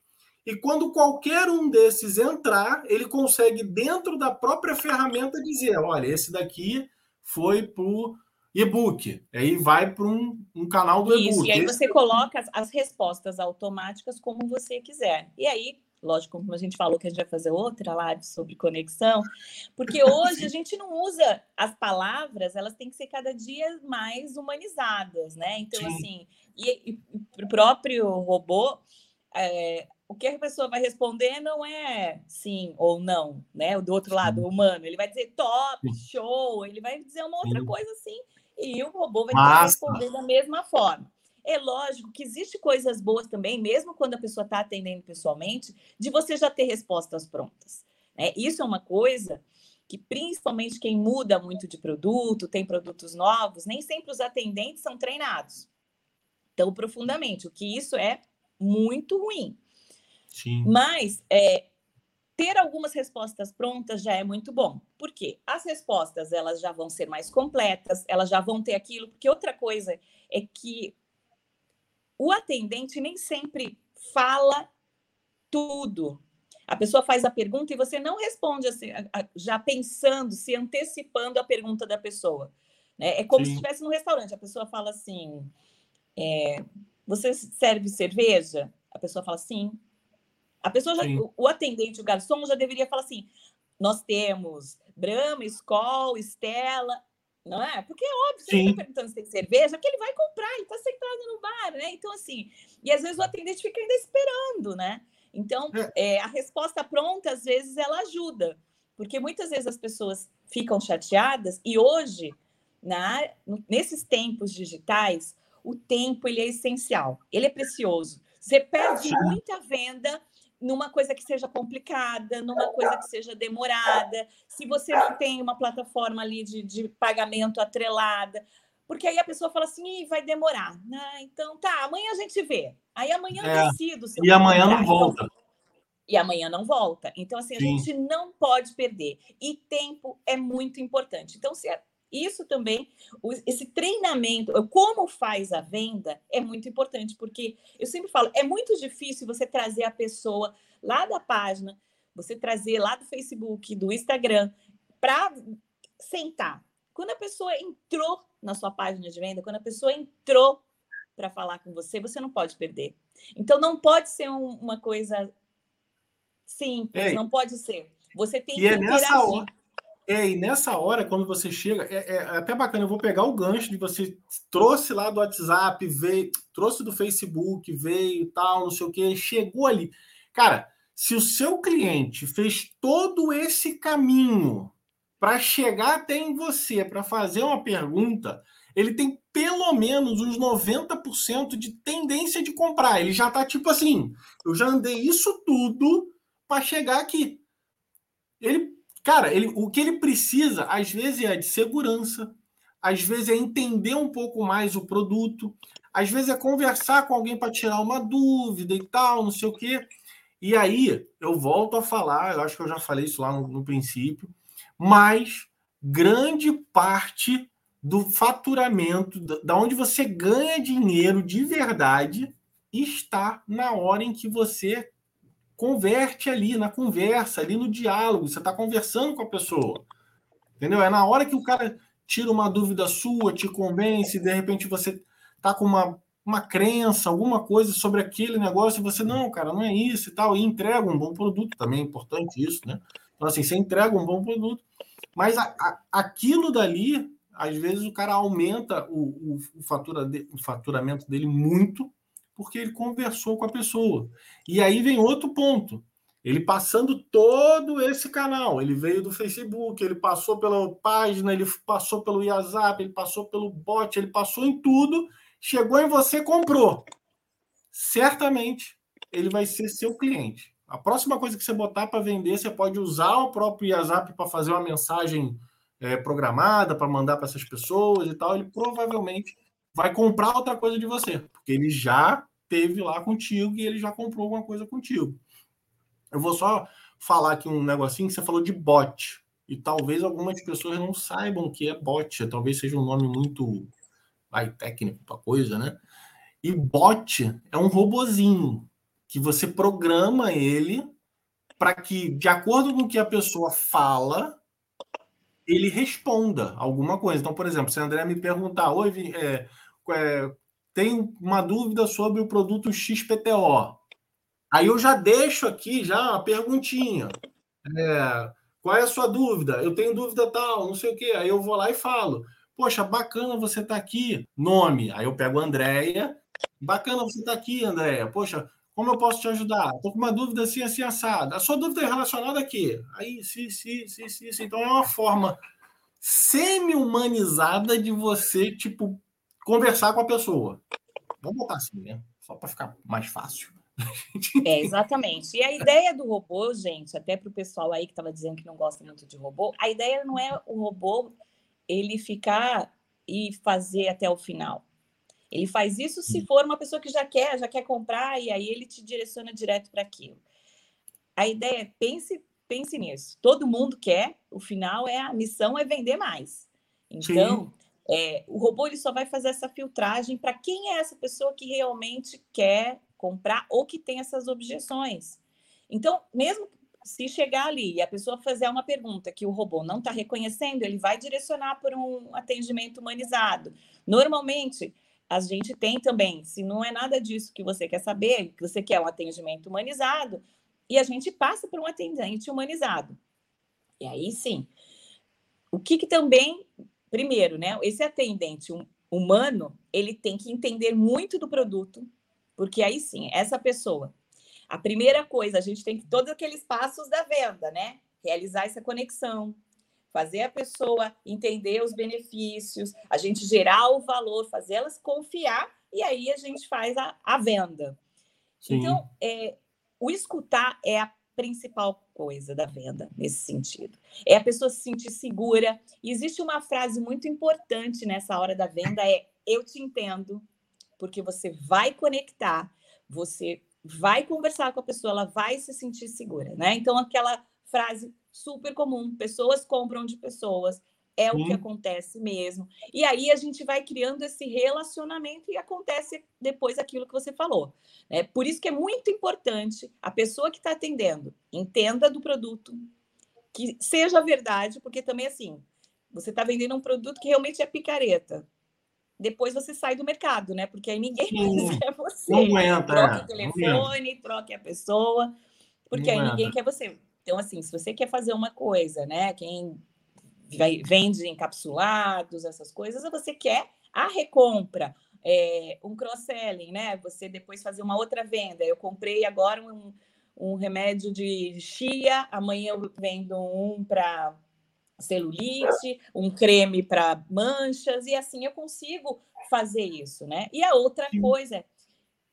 e quando qualquer um desses entrar, ele consegue, dentro da própria ferramenta, dizer: olha, esse daqui foi para o e-book. Aí vai para um, um, canal do e-book. E aí você coloca as, as, respostas automáticas como você quiser. E aí, lógico, como a gente falou que a gente vai fazer outra live sobre conexão, porque hoje a gente não usa as palavras, elas têm que ser cada dia mais humanizadas, né? Então, Sim. assim, e, e o próprio robô. É, o que a pessoa vai responder não é sim ou não, né? O do outro lado, o humano, ele vai dizer top, show, ele vai dizer uma outra coisa assim, e o robô vai responder da mesma forma. É lógico que existe coisas boas também, mesmo quando a pessoa está atendendo pessoalmente, de você já ter respostas prontas. Né? Isso é uma coisa que, principalmente quem muda muito de produto, tem produtos novos, nem sempre os atendentes são treinados tão profundamente, o que isso é muito ruim. Sim. Mas é, ter algumas respostas prontas já é muito bom. Por quê? As respostas elas já vão ser mais completas, elas já vão ter aquilo. Porque outra coisa é que o atendente nem sempre fala tudo. A pessoa faz a pergunta e você não responde assim, já pensando, se antecipando a pergunta da pessoa. Né? É como Sim. se estivesse no restaurante. A pessoa fala assim: é, Você serve cerveja? A pessoa fala sim. A pessoa já, o atendente, o garçom já deveria falar assim: nós temos Brahma, Skol, Stella, não é? Porque é óbvio, ele está perguntando se tem cerveja, que ele vai comprar, ele está sentado no bar, né? Então, assim, e às vezes o atendente fica ainda esperando, né? Então, é. É, a resposta pronta, às vezes, ela ajuda, porque muitas vezes as pessoas ficam chateadas, e hoje, na, nesses tempos digitais, o tempo ele é essencial, ele é precioso. Você perde muita venda numa coisa que seja complicada, numa coisa que seja demorada, se você não tem uma plataforma ali de, de pagamento atrelada, porque aí a pessoa fala assim, vai demorar. Ah, então tá, amanhã a gente vê. Aí amanhã é, eu decido. e amanhã não volta. e amanhã não volta. Então, assim, a Sim. gente não pode perder. E tempo é muito importante. Então, se é isso também, esse treinamento, como faz a venda, é muito importante, porque eu sempre falo, é muito difícil você trazer a pessoa lá da página, você trazer lá do Facebook, do Instagram, para sentar. Quando a pessoa entrou na sua página de venda, quando a pessoa entrou para falar com você, você não pode perder. Então, não pode ser um, uma coisa simples, Ei, não pode ser. Você tem que é interagir. Hora, é, e nessa hora, quando você chega, é, é, até bacana, eu vou pegar o gancho de você trouxe lá do WhatsApp, veio, trouxe do Facebook, veio tal, não sei o que, chegou ali. Cara, se o seu cliente fez todo esse caminho para chegar até em você, para fazer uma pergunta, ele tem pelo menos uns 90% de tendência de comprar. Ele já está tipo assim, eu já andei isso tudo para chegar aqui. Ele Cara, ele, o que ele precisa, às vezes, é de segurança, às vezes é entender um pouco mais o produto, às vezes é conversar com alguém para tirar uma dúvida e tal, não sei o quê. E aí, eu volto a falar, eu acho que eu já falei isso lá no, no princípio, mas grande parte do faturamento, da onde você ganha dinheiro de verdade, está na hora em que você converte ali na conversa, ali no diálogo. Você está conversando com a pessoa. Entendeu? É na hora que o cara tira uma dúvida sua, te convence, de repente você tá com uma, uma crença, alguma coisa sobre aquele negócio, e você, não, cara, não é isso e tal, e entrega um bom produto, também é importante isso, né? Então, assim, você entrega um bom produto, mas a, a, aquilo dali, às vezes o cara aumenta o, o, o, fatura de, o faturamento dele muito, porque ele conversou com a pessoa. E aí vem outro ponto. Ele passando todo esse canal, ele veio do Facebook, ele passou pela página, ele passou pelo WhatsApp, ele passou pelo bot, ele passou em tudo, chegou em você, comprou. Certamente ele vai ser seu cliente. A próxima coisa que você botar para vender, você pode usar o próprio WhatsApp para fazer uma mensagem é, programada, para mandar para essas pessoas e tal. Ele provavelmente vai comprar outra coisa de você, porque ele já teve lá contigo e ele já comprou alguma coisa contigo. Eu vou só falar aqui um negocinho que você falou de bot. E talvez algumas pessoas não saibam o que é bot. Talvez seja um nome muito vai, técnico para coisa, né? E bot é um robozinho que você programa ele para que, de acordo com o que a pessoa fala, ele responda alguma coisa. Então, por exemplo, se a André me perguntar, oi, é, é, tenho uma dúvida sobre o produto XPTO. Aí eu já deixo aqui já uma perguntinha. É, qual é a sua dúvida? Eu tenho dúvida tal, não sei o quê. Aí eu vou lá e falo. Poxa, bacana você estar tá aqui. Nome. Aí eu pego a Andréia. Bacana você estar tá aqui, Andréia. Poxa, como eu posso te ajudar? Estou com uma dúvida assim, assim, assada. A sua dúvida é relacionada a quê? Aí, sim, sim, sim, sim. Então é uma forma semi-humanizada de você, tipo, conversar com a pessoa. Vamos botar assim, né? Só para ficar mais fácil. É, exatamente. E a ideia do robô, gente, até para o pessoal aí que estava dizendo que não gosta muito de robô, a ideia não é o robô ele ficar e fazer até o final. Ele faz isso se for uma pessoa que já quer, já quer comprar, e aí ele te direciona direto para aquilo. A ideia é pense, pense nisso. Todo mundo quer, o final é a missão é vender mais. Então, Sim. É, o robô ele só vai fazer essa filtragem para quem é essa pessoa que realmente quer comprar ou que tem essas objeções. Então, mesmo se chegar ali e a pessoa fazer uma pergunta que o robô não está reconhecendo, ele vai direcionar por um atendimento humanizado. Normalmente, a gente tem também, se não é nada disso que você quer saber, que você quer um atendimento humanizado, e a gente passa por um atendente humanizado. E aí sim. O que, que também primeiro, né? Esse atendente humano, ele tem que entender muito do produto, porque aí sim, essa pessoa. A primeira coisa, a gente tem que todos aqueles passos da venda, né? Realizar essa conexão, fazer a pessoa entender os benefícios, a gente gerar o valor, fazer elas confiar, e aí a gente faz a, a venda. Sim. Então, é, o escutar é a principal coisa da venda nesse sentido. É a pessoa se sentir segura. E existe uma frase muito importante nessa hora da venda é eu te entendo, porque você vai conectar, você vai conversar com a pessoa, ela vai se sentir segura, né? Então aquela frase super comum, pessoas compram de pessoas, é o que acontece mesmo. E aí a gente vai criando esse relacionamento e acontece depois aquilo que você falou. Né? Por isso que é muito importante a pessoa que está atendendo entenda do produto, que seja verdade, porque também assim, você está vendendo um produto que realmente é picareta. Depois você sai do mercado, né? Porque aí ninguém mais quer você. Não aguenta, troque é. o telefone, troque a pessoa, porque não aí ninguém quer você. Então, assim, se você quer fazer uma coisa, né? Quem vende encapsulados, essas coisas, ou você quer a recompra, é, um cross-selling, né? Você depois fazer uma outra venda. Eu comprei agora um, um remédio de chia, amanhã eu vendo um para celulite, um creme para manchas, e assim eu consigo fazer isso, né? E a outra coisa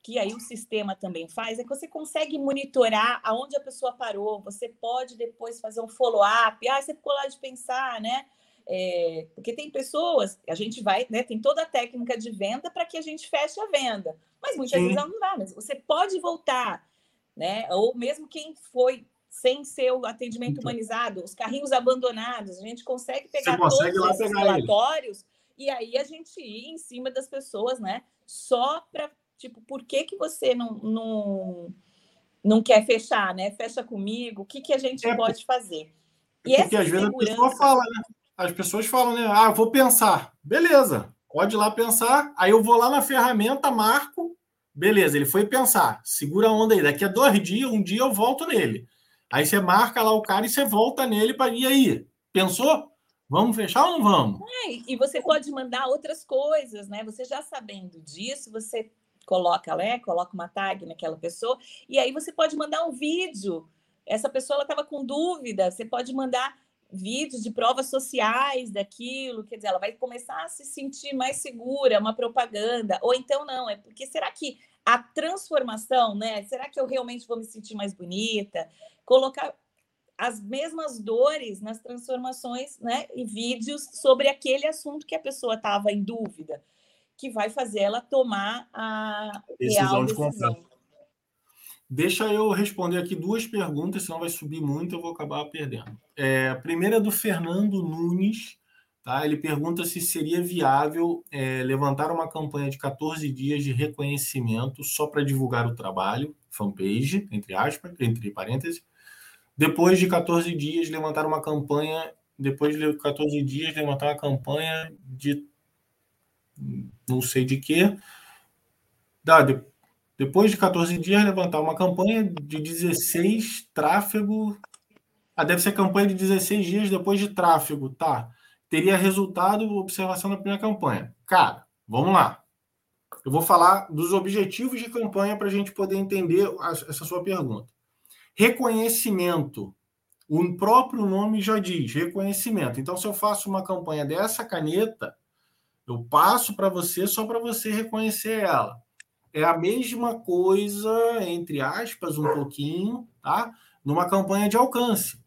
que aí o sistema também faz, é que você consegue monitorar aonde a pessoa parou, você pode depois fazer um follow-up, ah, você ficou lá de pensar, né? É, porque tem pessoas, a gente vai, né? Tem toda a técnica de venda para que a gente feche a venda, mas muitas Sim. vezes não dá, mas você pode voltar, né? Ou mesmo quem foi sem ser o atendimento então. humanizado, os carrinhos abandonados, a gente consegue pegar consegue todos esses relatórios ele. e aí a gente ir em cima das pessoas, né? Só para Tipo, por que, que você não, não, não quer fechar, né? Fecha comigo, o que, que a gente é, pode fazer? E porque às vezes a pessoa fala, né? As pessoas falam, né? Ah, vou pensar. Beleza, pode ir lá pensar. Aí eu vou lá na ferramenta, marco. Beleza, ele foi pensar. Segura a onda aí. Daqui a dois dias, um dia eu volto nele. Aí você marca lá o cara e você volta nele para. E aí? Pensou? Vamos fechar ou não vamos? É, e você pode mandar outras coisas, né? Você já sabendo disso, você coloca, né, coloca uma tag naquela pessoa, e aí você pode mandar um vídeo. Essa pessoa estava com dúvida, você pode mandar vídeos de provas sociais daquilo, quer dizer, ela vai começar a se sentir mais segura, uma propaganda, ou então não, é porque será que a transformação, né? Será que eu realmente vou me sentir mais bonita? Colocar as mesmas dores nas transformações, né? E vídeos sobre aquele assunto que a pessoa estava em dúvida que vai fazer ela tomar a decisão de comprar. Deixa eu responder aqui duas perguntas, senão vai subir muito, eu vou acabar perdendo. É, a primeira é do Fernando Nunes. Tá? Ele pergunta se seria viável é, levantar uma campanha de 14 dias de reconhecimento só para divulgar o trabalho, fanpage, entre aspas, entre parênteses. Depois de 14 dias, levantar uma campanha, depois de 14 dias, levantar uma campanha de não sei de quê. Dá, depois de 14 dias, levantar uma campanha de 16 tráfego. Ah, deve ser campanha de 16 dias depois de tráfego, tá? Teria resultado observação da primeira campanha. Cara, vamos lá. Eu vou falar dos objetivos de campanha para a gente poder entender essa sua pergunta. Reconhecimento. O próprio nome já diz, reconhecimento. Então, se eu faço uma campanha dessa caneta, eu passo para você só para você reconhecer ela. É a mesma coisa, entre aspas, um pouquinho, tá? Numa campanha de alcance.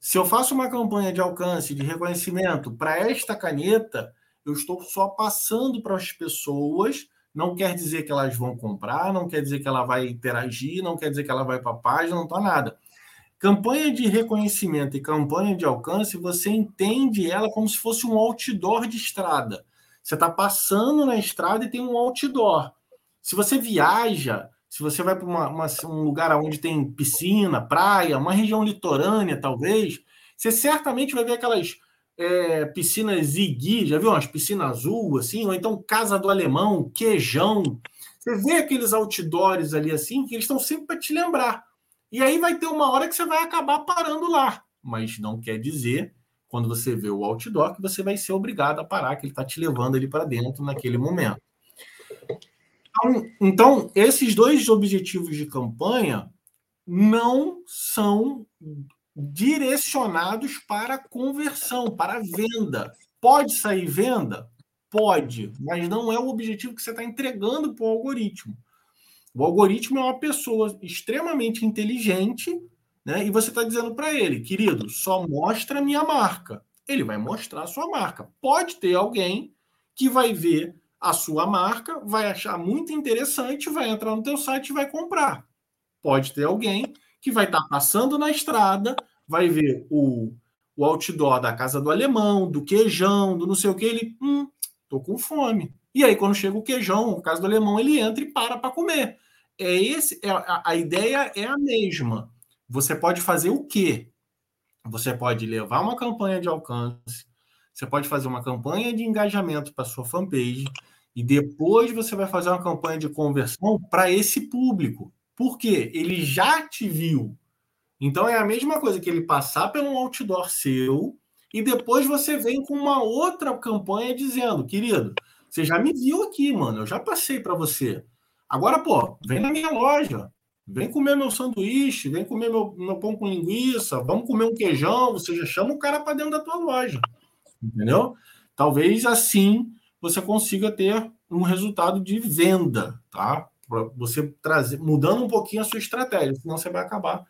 Se eu faço uma campanha de alcance, de reconhecimento para esta caneta, eu estou só passando para as pessoas. Não quer dizer que elas vão comprar, não quer dizer que ela vai interagir, não quer dizer que ela vai para a página, não está nada. Campanha de reconhecimento e campanha de alcance, você entende ela como se fosse um outdoor de estrada. Você está passando na estrada e tem um outdoor. Se você viaja, se você vai para um lugar onde tem piscina, praia, uma região litorânea, talvez, você certamente vai ver aquelas é, piscinas Zigui, já viu umas piscinas azul, assim, ou então Casa do Alemão, Queijão. Você vê aqueles outdoors ali assim, que eles estão sempre para te lembrar. E aí vai ter uma hora que você vai acabar parando lá. Mas não quer dizer quando você vê o outdoor, que você vai ser obrigado a parar, que ele está te levando ali para dentro naquele momento. Então, então, esses dois objetivos de campanha não são direcionados para conversão, para venda. Pode sair venda? Pode, mas não é o objetivo que você está entregando para o algoritmo. O algoritmo é uma pessoa extremamente inteligente, né? E você está dizendo para ele, querido, só mostra a minha marca. Ele vai mostrar a sua marca. Pode ter alguém que vai ver a sua marca, vai achar muito interessante, vai entrar no teu site e vai comprar. Pode ter alguém que vai estar tá passando na estrada, vai ver o, o outdoor da casa do alemão, do queijão, do não sei o que, ele, hum, tô com fome. E aí, quando chega o queijão, o caso do alemão, ele entra e para para comer. É esse, é, a, a ideia é a mesma. Você pode fazer o quê? Você pode levar uma campanha de alcance, você pode fazer uma campanha de engajamento para sua fanpage, e depois você vai fazer uma campanha de conversão para esse público. Por quê? Ele já te viu. Então é a mesma coisa que ele passar pelo outdoor seu e depois você vem com uma outra campanha dizendo, querido, você já me viu aqui, mano, eu já passei para você. Agora, pô, vem na minha loja, vem comer meu sanduíche, vem comer meu, meu pão com linguiça, vamos comer um queijão, você já chama o cara para dentro da tua loja. Entendeu? Talvez assim você consiga ter um resultado de venda, tá? Para você trazer, mudando um pouquinho a sua estratégia, senão você vai acabar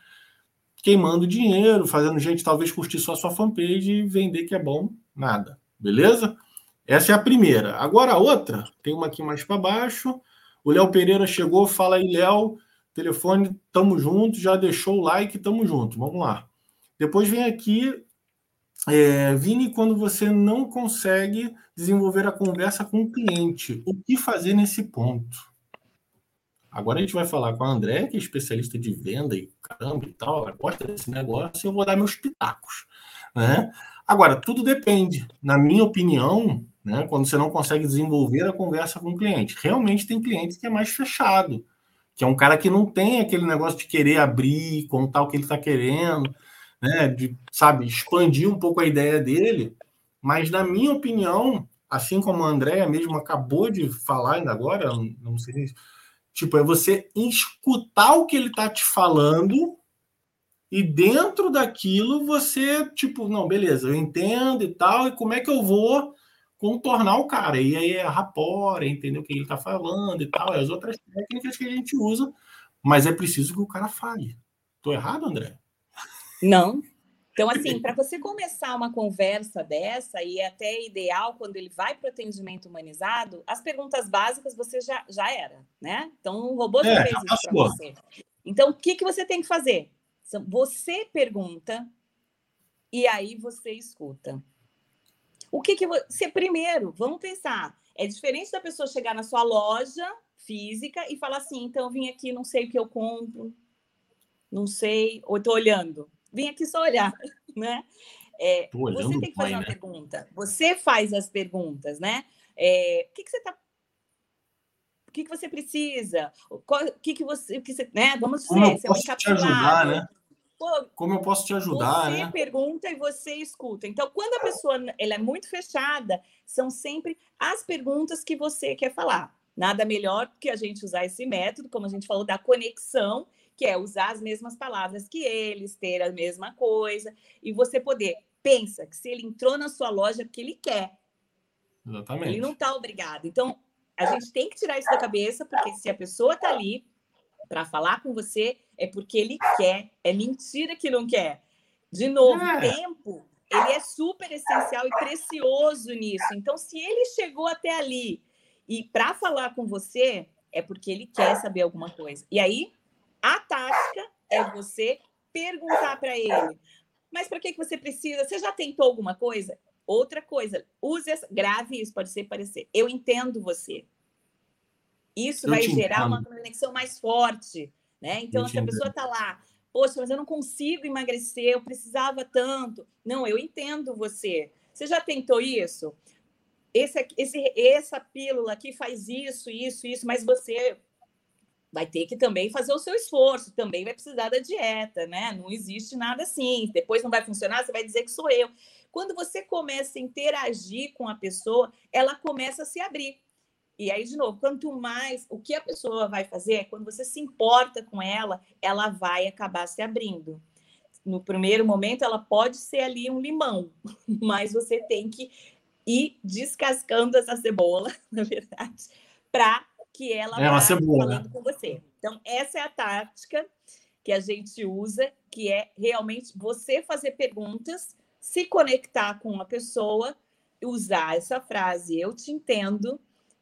queimando dinheiro, fazendo gente talvez curtir só a sua fanpage e vender que é bom, nada. Beleza? Essa é a primeira. Agora a outra, tem uma aqui mais para baixo. O Léo Pereira chegou, fala aí, Léo, telefone, tamo junto, já deixou o like, tamo junto. Vamos lá. Depois vem aqui é, Vini, quando você não consegue desenvolver a conversa com o cliente, o que fazer nesse ponto? Agora a gente vai falar com a André, que é especialista de venda e caramba e tal, gosta desse negócio, e eu vou dar meus pitacos. Né? Agora, tudo depende. Na minha opinião, né, quando você não consegue desenvolver a conversa com o cliente, realmente tem cliente que é mais fechado, que é um cara que não tem aquele negócio de querer abrir, contar o que ele está querendo né, de, sabe, expandir um pouco a ideia dele, mas na minha opinião, assim como a Andréia mesmo acabou de falar ainda agora, não sei tipo, é você escutar o que ele está te falando e dentro daquilo você, tipo, não, beleza, eu entendo e tal, e como é que eu vou contornar o cara? E aí é a rapora, entender o que ele está falando e tal, e as outras técnicas que a gente usa, mas é preciso que o cara fale. Tô errado, André? Não. Então, assim, para você começar uma conversa dessa, e é até ideal quando ele vai para o atendimento humanizado, as perguntas básicas você já, já era, né? Então, o robô já é, fez isso para você. Então, o que, que você tem que fazer? Você pergunta e aí você escuta. O que, que você. Primeiro, vamos pensar. É diferente da pessoa chegar na sua loja física e falar assim: então, eu vim aqui, não sei o que eu compro, não sei, ou estou olhando vim aqui só olhar, né? É, você tem que fazer pai, uma né? pergunta. Você faz as perguntas, né? É, o que, que você está o que, que você precisa? O que, que você. Que você né? Vamos dizer, Como eu você é um te ajudar, né? Pô, Como eu posso te ajudar? Você né? pergunta e você escuta. Então, quando a pessoa ela é muito fechada, são sempre as perguntas que você quer falar. Nada melhor que a gente usar esse método, como a gente falou, da conexão que é usar as mesmas palavras que eles, ter a mesma coisa, e você poder. Pensa que se ele entrou na sua loja é porque ele quer. Exatamente. Ele não está obrigado. Então, a gente tem que tirar isso da cabeça, porque se a pessoa está ali para falar com você, é porque ele quer. É mentira que não quer. De novo, é. tempo, ele é super essencial e precioso nisso. Então, se ele chegou até ali e para falar com você, é porque ele quer saber alguma coisa. E aí, a tática é você perguntar para ele: mas para que, que você precisa? Você já tentou alguma coisa? Outra coisa, use essa, grave isso, pode ser parecer. Eu entendo você. Isso eu vai gerar entendo. uma conexão mais forte, né? Então, se a pessoa está lá, poxa, mas eu não consigo emagrecer, eu precisava tanto. Não, eu entendo você. Você já tentou isso? Esse, esse, essa pílula aqui faz isso, isso, isso, mas você vai ter que também fazer o seu esforço, também vai precisar da dieta, né? Não existe nada assim. Depois não vai funcionar, você vai dizer que sou eu. Quando você começa a interagir com a pessoa, ela começa a se abrir. E aí, de novo, quanto mais o que a pessoa vai fazer é quando você se importa com ela, ela vai acabar se abrindo. no primeiro momento, ela pode ser ali um limão, mas você tem que ir descascando essa cebola, na verdade, para que ela é uma cebola, falando né? com você. Então, essa é a tática que a gente usa, que é realmente você fazer perguntas, se conectar com uma pessoa, usar essa frase eu te entendo,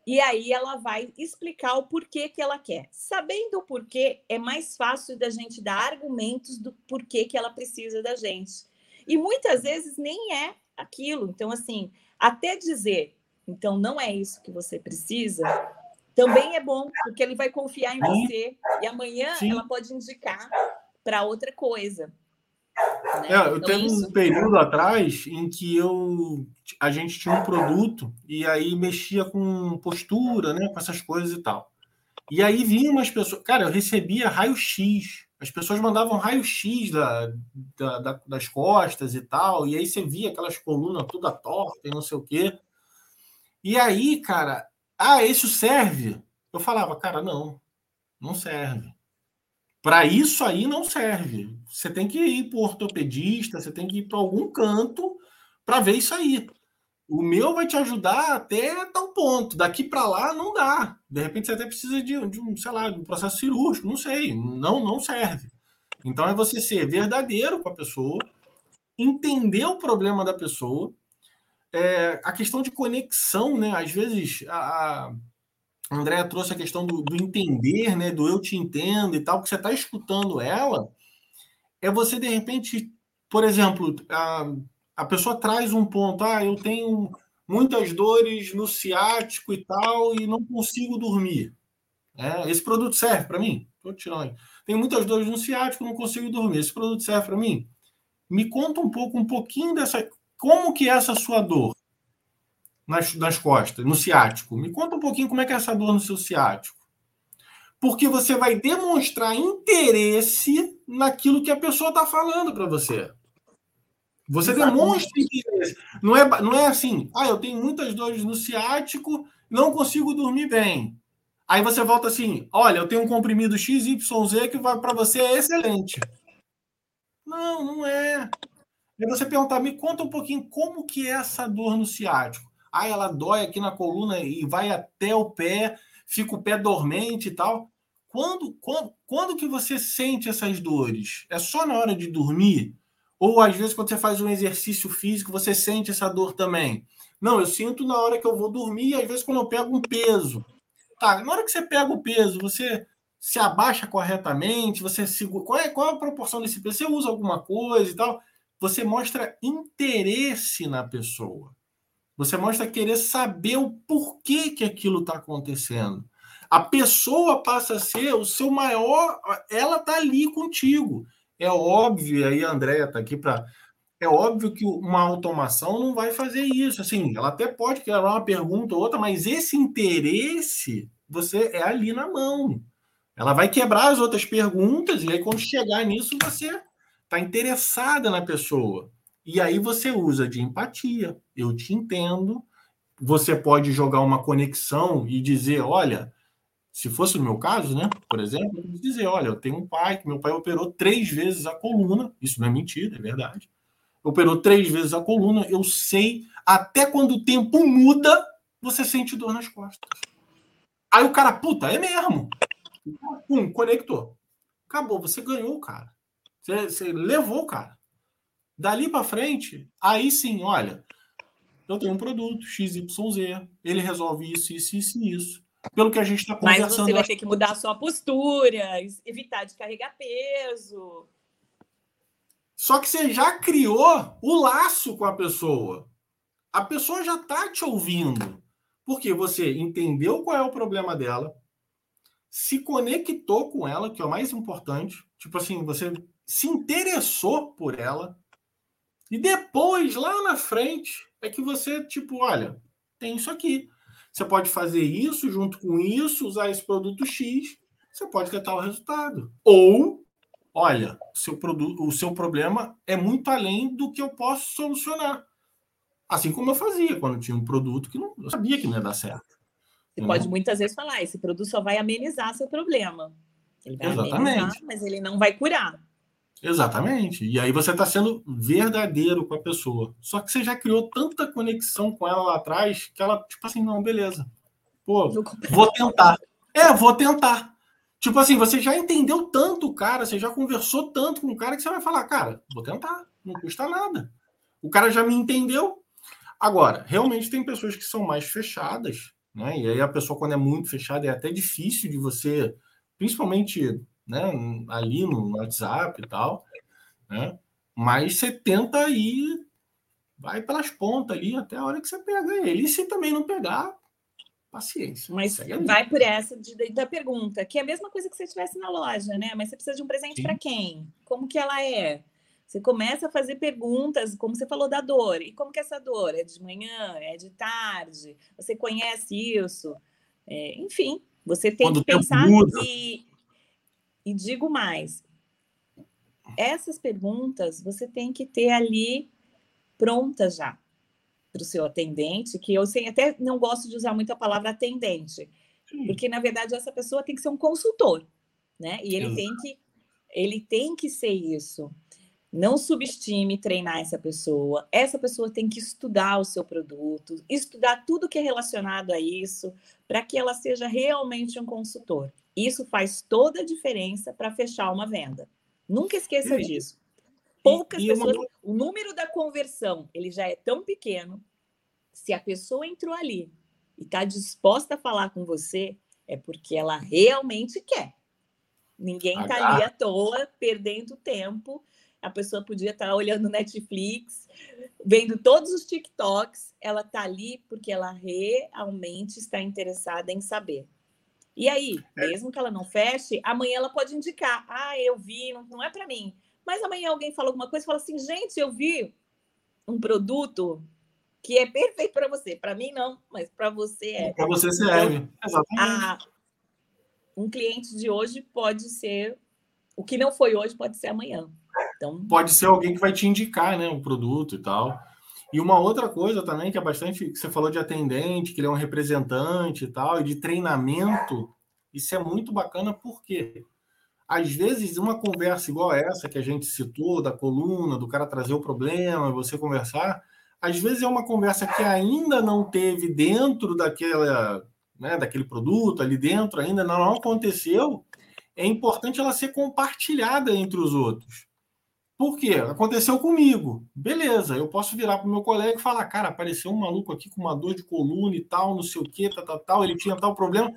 e aí ela vai explicar o porquê que ela quer. Sabendo o porquê, é mais fácil da gente dar argumentos do porquê que ela precisa da gente. E muitas vezes nem é aquilo. Então, assim, até dizer, então não é isso que você precisa, também é bom, porque ele vai confiar em você. E amanhã Sim. ela pode indicar para outra coisa. Né? É, eu então, teve isso... um período atrás em que eu a gente tinha um produto e aí mexia com postura, né, com essas coisas e tal. E aí vinham umas pessoas, cara, eu recebia raio-x. As pessoas mandavam raio-x da, da, da, das costas e tal, e aí você via aquelas colunas toda torta e não sei o quê. E aí, cara, ah, isso serve? Eu falava, cara, não, não serve. Para isso aí não serve. Você tem que ir para o ortopedista, você tem que ir para algum canto para ver isso aí. O meu vai te ajudar até tal ponto. Daqui para lá não dá. De repente você até precisa de, de, um, sei lá, de um processo cirúrgico, não sei. Não, não serve. Então é você ser verdadeiro com a pessoa, entender o problema da pessoa, é, a questão de conexão, né? Às vezes a, a Andréa trouxe a questão do, do, entender, né? Do eu te entendo e tal, que você está escutando ela, é você de repente, por exemplo, a, a pessoa traz um ponto, ah, eu tenho muitas dores no ciático e tal, e não consigo dormir. É, esse produto serve para mim? Estou tirando. Tenho muitas dores no ciático, não consigo dormir. Esse produto serve para mim? Me conta um pouco, um pouquinho dessa. Como que é essa sua dor nas, nas costas, no ciático? Me conta um pouquinho como é que é essa dor no seu ciático. Porque você vai demonstrar interesse naquilo que a pessoa está falando para você. Você Exatamente. demonstra interesse. Não é, não é assim, ah, eu tenho muitas dores no ciático, não consigo dormir bem. Aí você volta assim, olha, eu tenho um comprimido XYZ que vai para você é excelente. Não, não é. E você perguntar, me conta um pouquinho como que é essa dor no ciático. Ah, ela dói aqui na coluna e vai até o pé, fica o pé dormente e tal. Quando, quando, quando que você sente essas dores? É só na hora de dormir? Ou às vezes quando você faz um exercício físico, você sente essa dor também? Não, eu sinto na hora que eu vou dormir às vezes quando eu pego um peso. Tá, na hora que você pega o peso, você se abaixa corretamente, você segura. Qual é, qual é a proporção desse peso? Você usa alguma coisa e tal? você mostra interesse na pessoa. Você mostra querer saber o porquê que aquilo está acontecendo. A pessoa passa a ser o seu maior. Ela está ali contigo. É óbvio, aí a Andrea está aqui para. É óbvio que uma automação não vai fazer isso. Assim, ela até pode criar uma pergunta ou outra, mas esse interesse você é ali na mão. Ela vai quebrar as outras perguntas, e aí, quando chegar nisso, você está interessada na pessoa. E aí você usa de empatia. Eu te entendo. Você pode jogar uma conexão e dizer, olha, se fosse no meu caso, né? Por exemplo, dizer, olha, eu tenho um pai que meu pai operou três vezes a coluna. Isso não é mentira, é verdade. Operou três vezes a coluna. Eu sei, até quando o tempo muda, você sente dor nas costas. Aí o cara, puta, é mesmo. Pum, conectou. Acabou, você ganhou, cara. Você, você levou, cara. Dali para frente, aí sim, olha, eu tenho um produto XYZ, ele resolve isso, isso, isso e isso. Pelo que a gente está conversando. Mas você vai ter que mudar a sua postura, evitar de carregar peso. Só que você já criou o laço com a pessoa. A pessoa já está te ouvindo. Porque você entendeu qual é o problema dela, se conectou com ela, que é o mais importante. Tipo assim, você se interessou por ela. E depois, lá na frente, é que você, tipo, olha, tem isso aqui. Você pode fazer isso junto com isso, usar esse produto X, você pode ter tal resultado. Ou, olha, seu produto, o seu problema é muito além do que eu posso solucionar. Assim como eu fazia quando tinha um produto que não, eu sabia que não ia dar certo. Você pode muitas vezes falar, esse produto só vai amenizar seu problema. Ele vai Exatamente. amenizar, mas ele não vai curar. Exatamente. E aí você está sendo verdadeiro com a pessoa. Só que você já criou tanta conexão com ela lá atrás que ela, tipo assim, não, beleza. Pô, vou tentar. É, vou tentar. Tipo assim, você já entendeu tanto o cara, você já conversou tanto com o cara que você vai falar, cara, vou tentar, não custa nada. O cara já me entendeu. Agora, realmente tem pessoas que são mais fechadas, né? E aí a pessoa, quando é muito fechada, é até difícil de você, principalmente né, ali no WhatsApp e tal, né? Mas você tenta ir, vai pelas pontas ali até a hora que você pega ele. E se também não pegar, paciência. Mas vai por essa de, da pergunta, que é a mesma coisa que você estivesse na loja, né? Mas você precisa de um presente para quem? Como que ela é? Você começa a fazer perguntas, como você falou da dor. E como que é essa dor? É de manhã? É de tarde? Você conhece isso? É, enfim, você tem Quando que pensar e, e digo mais. Essas perguntas você tem que ter ali prontas já para o seu atendente, que eu sei, até não gosto de usar muito a palavra atendente, Sim. porque na verdade essa pessoa tem que ser um consultor, né? E ele tem que ele tem que ser isso. Não subestime treinar essa pessoa. Essa pessoa tem que estudar o seu produto, estudar tudo que é relacionado a isso, para que ela seja realmente um consultor. Isso faz toda a diferença para fechar uma venda. Nunca esqueça e, disso. Poucas e, pessoas, uma... o número da conversão, ele já é tão pequeno. Se a pessoa entrou ali e está disposta a falar com você, é porque ela realmente quer. Ninguém está ali à toa, perdendo tempo. A pessoa podia estar tá olhando Netflix, vendo todos os TikToks. Ela está ali porque ela realmente está interessada em saber. E aí, é. mesmo que ela não feche, amanhã ela pode indicar: ah, eu vi, não, não é para mim. Mas amanhã alguém fala alguma coisa e fala assim: gente, eu vi um produto que é perfeito para você. Para mim, não, mas para você é. Para você serve. Então, Exatamente. A, um cliente de hoje pode ser. O que não foi hoje pode ser amanhã. Então, pode ser alguém que vai te indicar né, o produto e tal. E uma outra coisa também que é bastante que você falou de atendente, que ele é um representante e tal, e de treinamento, isso é muito bacana porque às vezes uma conversa igual essa que a gente citou da coluna, do cara trazer o problema, você conversar, às vezes é uma conversa que ainda não teve dentro daquela, né, daquele produto ali dentro, ainda não aconteceu. É importante ela ser compartilhada entre os outros. Por quê? Aconteceu comigo. Beleza, eu posso virar para o meu colega e falar: cara, apareceu um maluco aqui com uma dor de coluna e tal, não sei o que, tal, tal, tal, ele tinha tal problema.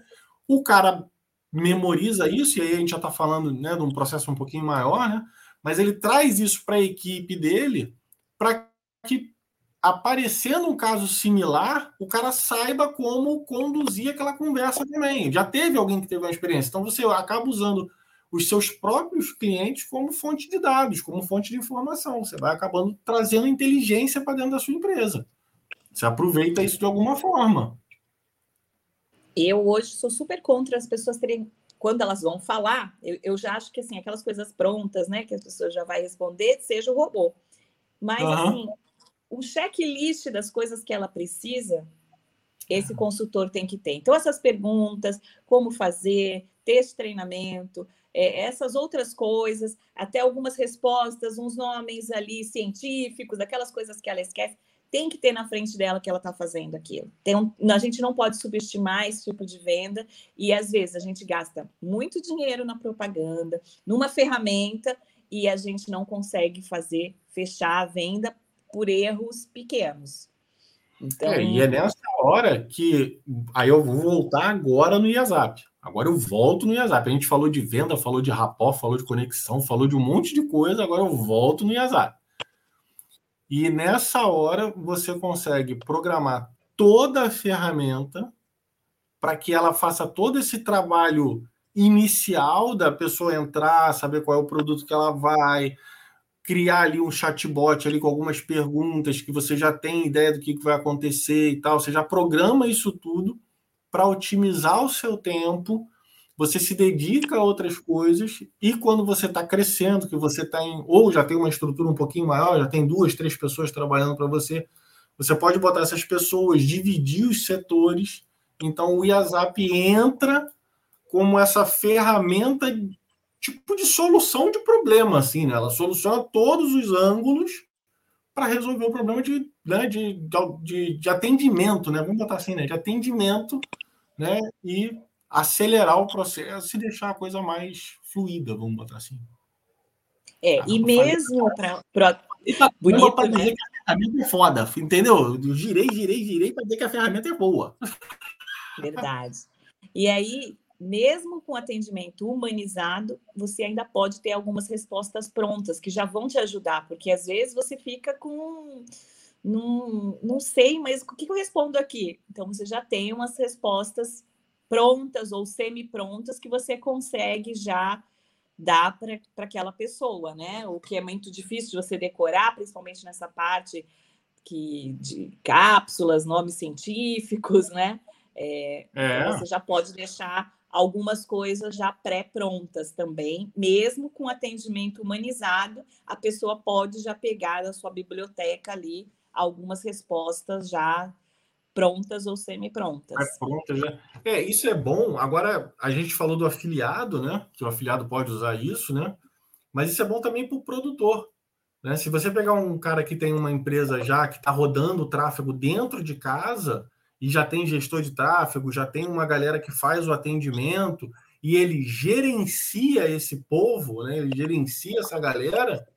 O cara memoriza isso, e aí a gente já está falando né, de um processo um pouquinho maior, né? Mas ele traz isso para a equipe dele para que, aparecendo um caso similar, o cara saiba como conduzir aquela conversa também. Já teve alguém que teve uma experiência. Então você acaba usando os seus próprios clientes como fonte de dados, como fonte de informação. Você vai acabando trazendo inteligência para dentro da sua empresa. Você aproveita isso de alguma forma. Eu hoje sou super contra as pessoas terem, quando elas vão falar, eu, eu já acho que assim, aquelas coisas prontas, né, que as pessoas já vai responder, seja o robô. Mas uhum. assim, o checklist das coisas que ela precisa, esse consultor tem que ter. Então, essas perguntas, como fazer, ter esse treinamento, é, essas outras coisas, até algumas respostas, uns nomes ali científicos, aquelas coisas que ela esquece, tem que ter na frente dela que ela está fazendo aquilo. Um, a gente não pode subestimar esse tipo de venda, e às vezes a gente gasta muito dinheiro na propaganda, numa ferramenta, e a gente não consegue fazer fechar a venda por erros pequenos. Então... É, e é nessa hora que aí eu vou voltar agora no IASAP. Agora eu volto no IASAP. A gente falou de venda, falou de rapó, falou de conexão, falou de um monte de coisa. Agora eu volto no IASAP. E nessa hora você consegue programar toda a ferramenta para que ela faça todo esse trabalho inicial da pessoa entrar, saber qual é o produto que ela vai, criar ali um chatbot ali com algumas perguntas que você já tem ideia do que vai acontecer e tal. Você já programa isso tudo para otimizar o seu tempo, você se dedica a outras coisas e quando você está crescendo, que você está em ou já tem uma estrutura um pouquinho maior, já tem duas, três pessoas trabalhando para você, você pode botar essas pessoas, dividir os setores. Então o IASAP entra como essa ferramenta tipo de solução de problema, assim, né? Ela soluciona todos os ângulos para resolver o problema de, né, de, de, de, atendimento, né? Vamos botar assim, né? De atendimento, né? E acelerar o processo e deixar a coisa mais fluida, vamos botar assim. É, ah, e mesmo para. Bonito, para dizer né? que a ferramenta é foda, entendeu? Eu girei, girei, girei para dizer que a ferramenta é boa. Verdade. E aí, mesmo com atendimento humanizado, você ainda pode ter algumas respostas prontas que já vão te ajudar, porque às vezes você fica com. Não, não sei, mas o que eu respondo aqui? Então, você já tem umas respostas prontas ou semi-prontas que você consegue já dar para aquela pessoa, né? O que é muito difícil de você decorar, principalmente nessa parte que, de cápsulas, nomes científicos, né? É, é. Então você já pode deixar algumas coisas já pré-prontas também, mesmo com atendimento humanizado, a pessoa pode já pegar da sua biblioteca ali algumas respostas já prontas ou semi-prontas. É pronta já. É, isso é bom. Agora, a gente falou do afiliado, né? Que o afiliado pode usar isso, né? Mas isso é bom também para o produtor. Né? Se você pegar um cara que tem uma empresa já que está rodando o tráfego dentro de casa, e já tem gestor de tráfego, já tem uma galera que faz o atendimento e ele gerencia esse povo, né? ele gerencia essa galera,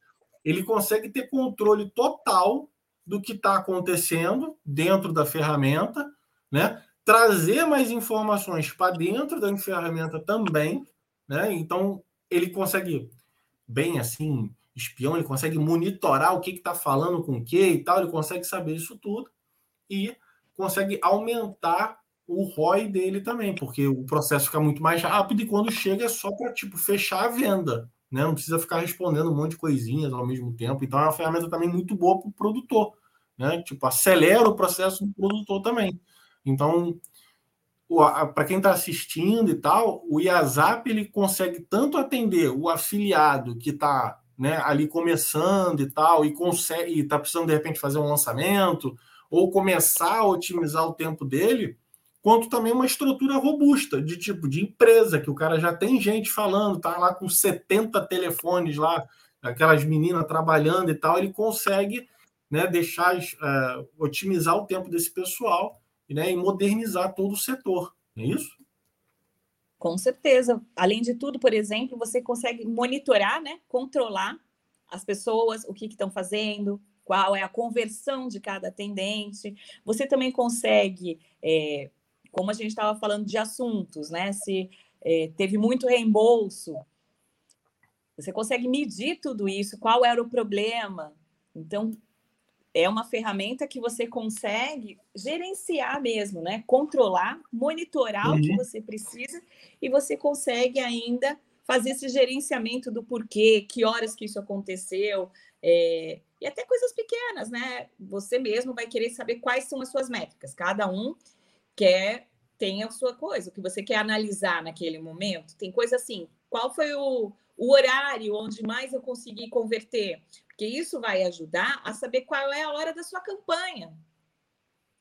ele consegue ter controle total do que está acontecendo dentro da ferramenta, né? trazer mais informações para dentro da ferramenta também, né? Então ele consegue bem assim, espião, ele consegue monitorar o que está falando com o que e tal, ele consegue saber isso tudo e consegue aumentar o ROI dele também, porque o processo fica muito mais rápido e quando chega é só para tipo fechar a venda, né? Não precisa ficar respondendo um monte de coisinhas ao mesmo tempo. Então é uma ferramenta também muito boa para o produtor, né? Tipo acelera o processo do produtor também. Então para quem está assistindo e tal, o IASAP ele consegue tanto atender o afiliado que está né, ali começando e tal, e consegue está precisando de repente fazer um lançamento, ou começar a otimizar o tempo dele, quanto também uma estrutura robusta, de tipo de empresa, que o cara já tem gente falando, tá lá com 70 telefones lá, aquelas meninas trabalhando e tal, ele consegue né, deixar, uh, otimizar o tempo desse pessoal né, e modernizar todo o setor. Não é isso? Com certeza. Além de tudo, por exemplo, você consegue monitorar, né, controlar as pessoas, o que estão fazendo, qual é a conversão de cada atendente. Você também consegue, é, como a gente estava falando de assuntos, né? Se é, teve muito reembolso, você consegue medir tudo isso, qual era o problema. Então, é uma ferramenta que você consegue gerenciar mesmo, né? Controlar, monitorar uhum. o que uhum. você precisa e você consegue ainda fazer esse gerenciamento do porquê, que horas que isso aconteceu, é, e até coisas pequenas, né? Você mesmo vai querer saber quais são as suas métricas. Cada um quer tem a sua coisa, o que você quer analisar naquele momento. Tem coisa assim, qual foi o, o horário onde mais eu consegui converter? Porque isso vai ajudar a saber qual é a hora da sua campanha.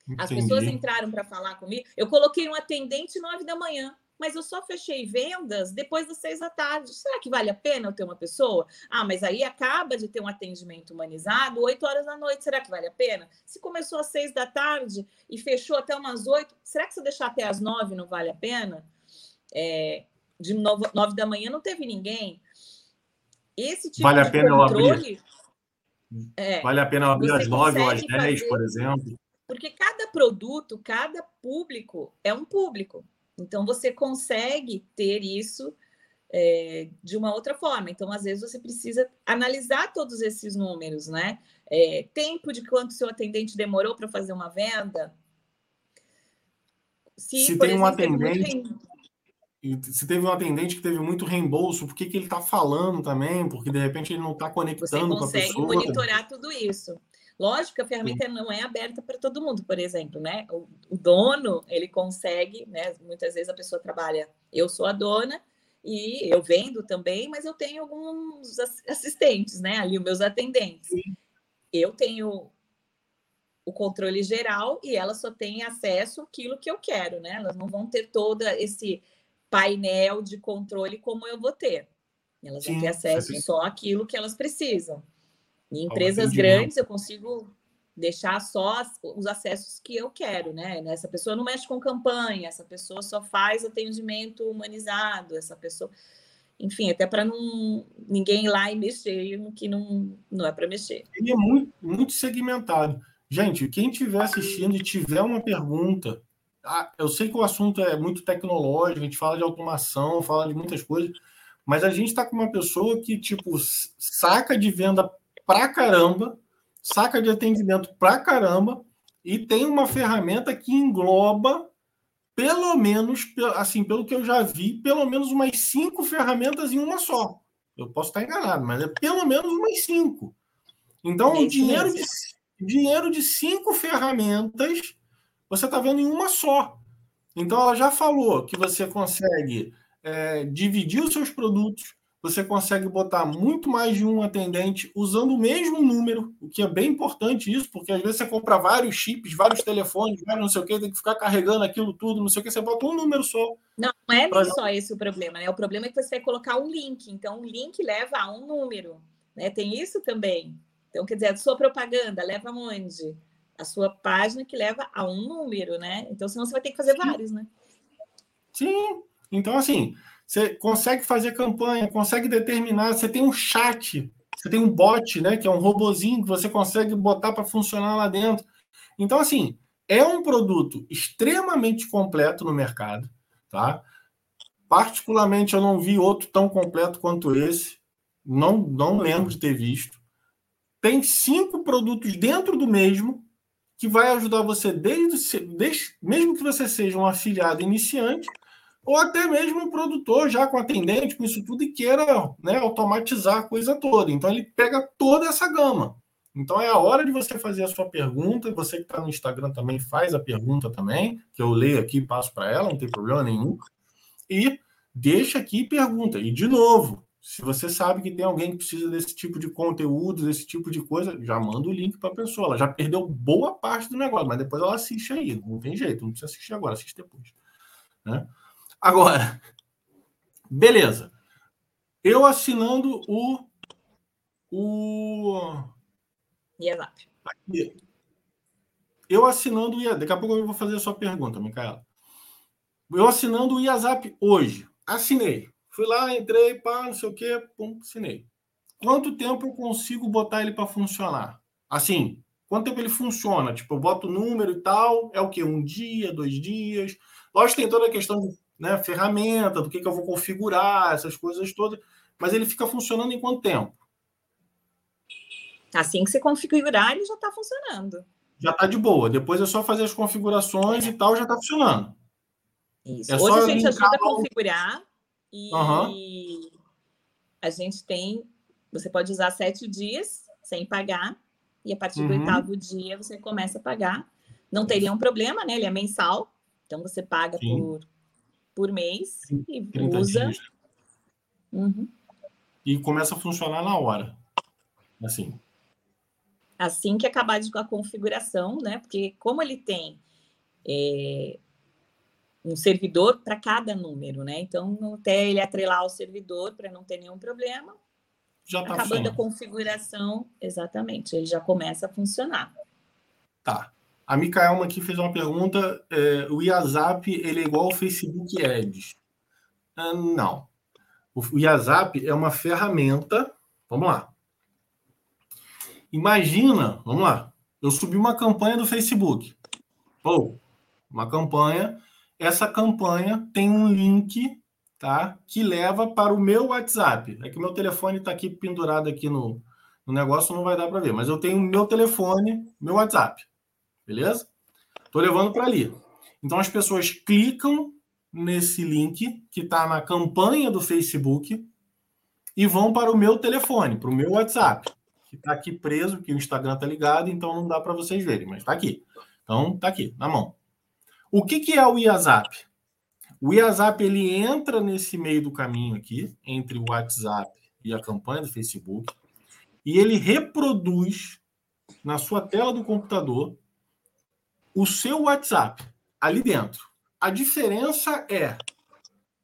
Entendi. As pessoas entraram para falar comigo. Eu coloquei um atendente nove da manhã mas eu só fechei vendas depois das seis da tarde. Será que vale a pena eu ter uma pessoa? Ah, mas aí acaba de ter um atendimento humanizado, oito horas da noite. Será que vale a pena? Se começou às seis da tarde e fechou até umas oito, será que se eu deixar até às nove não vale a pena? É, de nove, nove da manhã não teve ninguém. Esse tipo vale de a pena controle. abrir. É, vale a pena abrir às nove ou às dez, por exemplo. Porque cada produto, cada público é um público. Então, você consegue ter isso é, de uma outra forma. Então, às vezes, você precisa analisar todos esses números, né? É, tempo de quanto seu atendente demorou para fazer uma venda. Se, se tem exemplo, um atendente. Se teve um atendente que teve muito reembolso, por que, que ele está falando também? Porque de repente ele não está conectando com a pessoa. Você consegue monitorar tudo isso. Lógico que a ferramenta Sim. não é aberta para todo mundo, por exemplo, né? O, o, dono, ele consegue, né? Muitas vezes a pessoa trabalha, eu sou a dona e eu vendo também, mas eu tenho alguns assistentes, né? Ali, os meus atendentes. Sim. Eu tenho o controle geral e elas só têm acesso àquilo que eu quero, né? Elas não vão ter todo esse painel de controle como eu vou ter. Elas Sim, vão ter acesso só àquilo que elas precisam. Em empresas grandes, eu consigo deixar só os acessos que eu quero, né? Essa pessoa não mexe com campanha, essa pessoa só faz atendimento humanizado, essa pessoa, enfim, até para não ninguém ir lá e mexer no que não, não é para mexer. Ele é muito, muito segmentado. Gente, quem estiver assistindo e tiver uma pergunta, eu sei que o assunto é muito tecnológico, a gente fala de automação, fala de muitas coisas, mas a gente está com uma pessoa que, tipo, saca de venda pra caramba, saca de atendimento pra caramba e tem uma ferramenta que engloba pelo menos, assim, pelo que eu já vi, pelo menos umas cinco ferramentas em uma só. Eu posso estar enganado, mas é pelo menos umas cinco. Então, o dinheiro de, dinheiro de cinco ferramentas você está vendo em uma só. Então, ela já falou que você consegue é, dividir os seus produtos, você consegue botar muito mais de um atendente usando o mesmo número, o que é bem importante isso, porque às vezes você compra vários chips, vários telefones, vários não sei o que, tem que ficar carregando aquilo tudo, não sei o que, você bota um número só. Não, não é pra... só esse o problema, né? O problema é que você vai colocar um link, então o link leva a um número, né? Tem isso também. Então, quer dizer, a sua propaganda leva onde? A sua página que leva a um número, né? Então, senão você vai ter que fazer vários, né? Sim. Então, assim, você consegue fazer campanha, consegue determinar, você tem um chat, você tem um bot, né, que é um robozinho que você consegue botar para funcionar lá dentro. Então, assim, é um produto extremamente completo no mercado, tá? Particularmente, eu não vi outro tão completo quanto esse. Não, não lembro de ter visto. Tem cinco produtos dentro do mesmo que vai ajudar você desde, desde mesmo que você seja um afiliado iniciante ou até mesmo um produtor já com atendente, com isso tudo, e queira né, automatizar a coisa toda. Então ele pega toda essa gama. Então é a hora de você fazer a sua pergunta. Você que está no Instagram também faz a pergunta também, que eu leio aqui passo para ela, não tem problema nenhum. E deixa aqui pergunta. E de novo, se você sabe que tem alguém que precisa desse tipo de conteúdo, desse tipo de coisa, já manda o link para a pessoa. Ela já perdeu boa parte do negócio, mas depois ela assiste aí. Não tem jeito, não precisa assistir agora, assiste depois. Né? Agora, beleza. Eu assinando o. O. Aqui. Eu assinando o IASAP. Daqui a pouco eu vou fazer a sua pergunta, Micaela. Eu assinando o IASAP hoje. Assinei. Fui lá, entrei, pá, não sei o quê, pum, assinei. Quanto tempo eu consigo botar ele para funcionar? Assim, quanto tempo ele funciona? Tipo, eu boto o número e tal, é o quê? Um dia, dois dias? Lógico, tem toda a questão de né, ferramenta, do que, que eu vou configurar, essas coisas todas. Mas ele fica funcionando em quanto tempo? Assim que você configurar, ele já está funcionando. Já está de boa. Depois é só fazer as configurações e tal, já está funcionando. Isso. É Hoje a gente ajuda a configurar e uhum. a gente tem. Você pode usar sete dias sem pagar, e a partir do uhum. oitavo dia você começa a pagar. Não teria um problema, né? Ele é mensal, então você paga Sim. por por mês e usa. Uhum. E começa a funcionar na hora. Assim. Assim que acabar de, com a configuração, né? Porque como ele tem é, um servidor para cada número, né? Então, até ele atrelar o servidor para não ter nenhum problema. Já tá acabando a configuração, exatamente, ele já começa a funcionar. Tá. A Micaelma aqui fez uma pergunta: é, o WhatsApp ele é igual ao Facebook Ads? Ah, não. O WhatsApp é uma ferramenta. Vamos lá. Imagina, vamos lá. Eu subi uma campanha do Facebook. Ou uma campanha. Essa campanha tem um link, tá? Que leva para o meu WhatsApp. É que o meu telefone está aqui pendurado aqui no, no negócio, não vai dar para ver. Mas eu tenho meu telefone, meu WhatsApp. Beleza? Estou levando para ali. Então as pessoas clicam nesse link que está na campanha do Facebook e vão para o meu telefone, para o meu WhatsApp, que está aqui preso, que o Instagram está ligado, então não dá para vocês verem, mas está aqui. Então está aqui, na mão. O que, que é o WhatsApp? O WhatsApp ele entra nesse meio do caminho aqui, entre o WhatsApp e a campanha do Facebook, e ele reproduz na sua tela do computador o seu WhatsApp ali dentro. A diferença é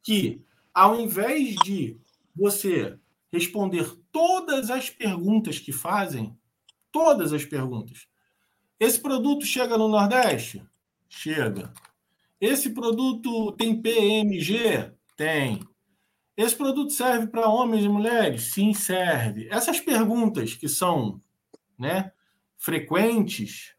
que, ao invés de você responder todas as perguntas que fazem, todas as perguntas. Esse produto chega no Nordeste? Chega. Esse produto tem PMG? Tem. Esse produto serve para homens e mulheres? Sim, serve. Essas perguntas que são né, frequentes,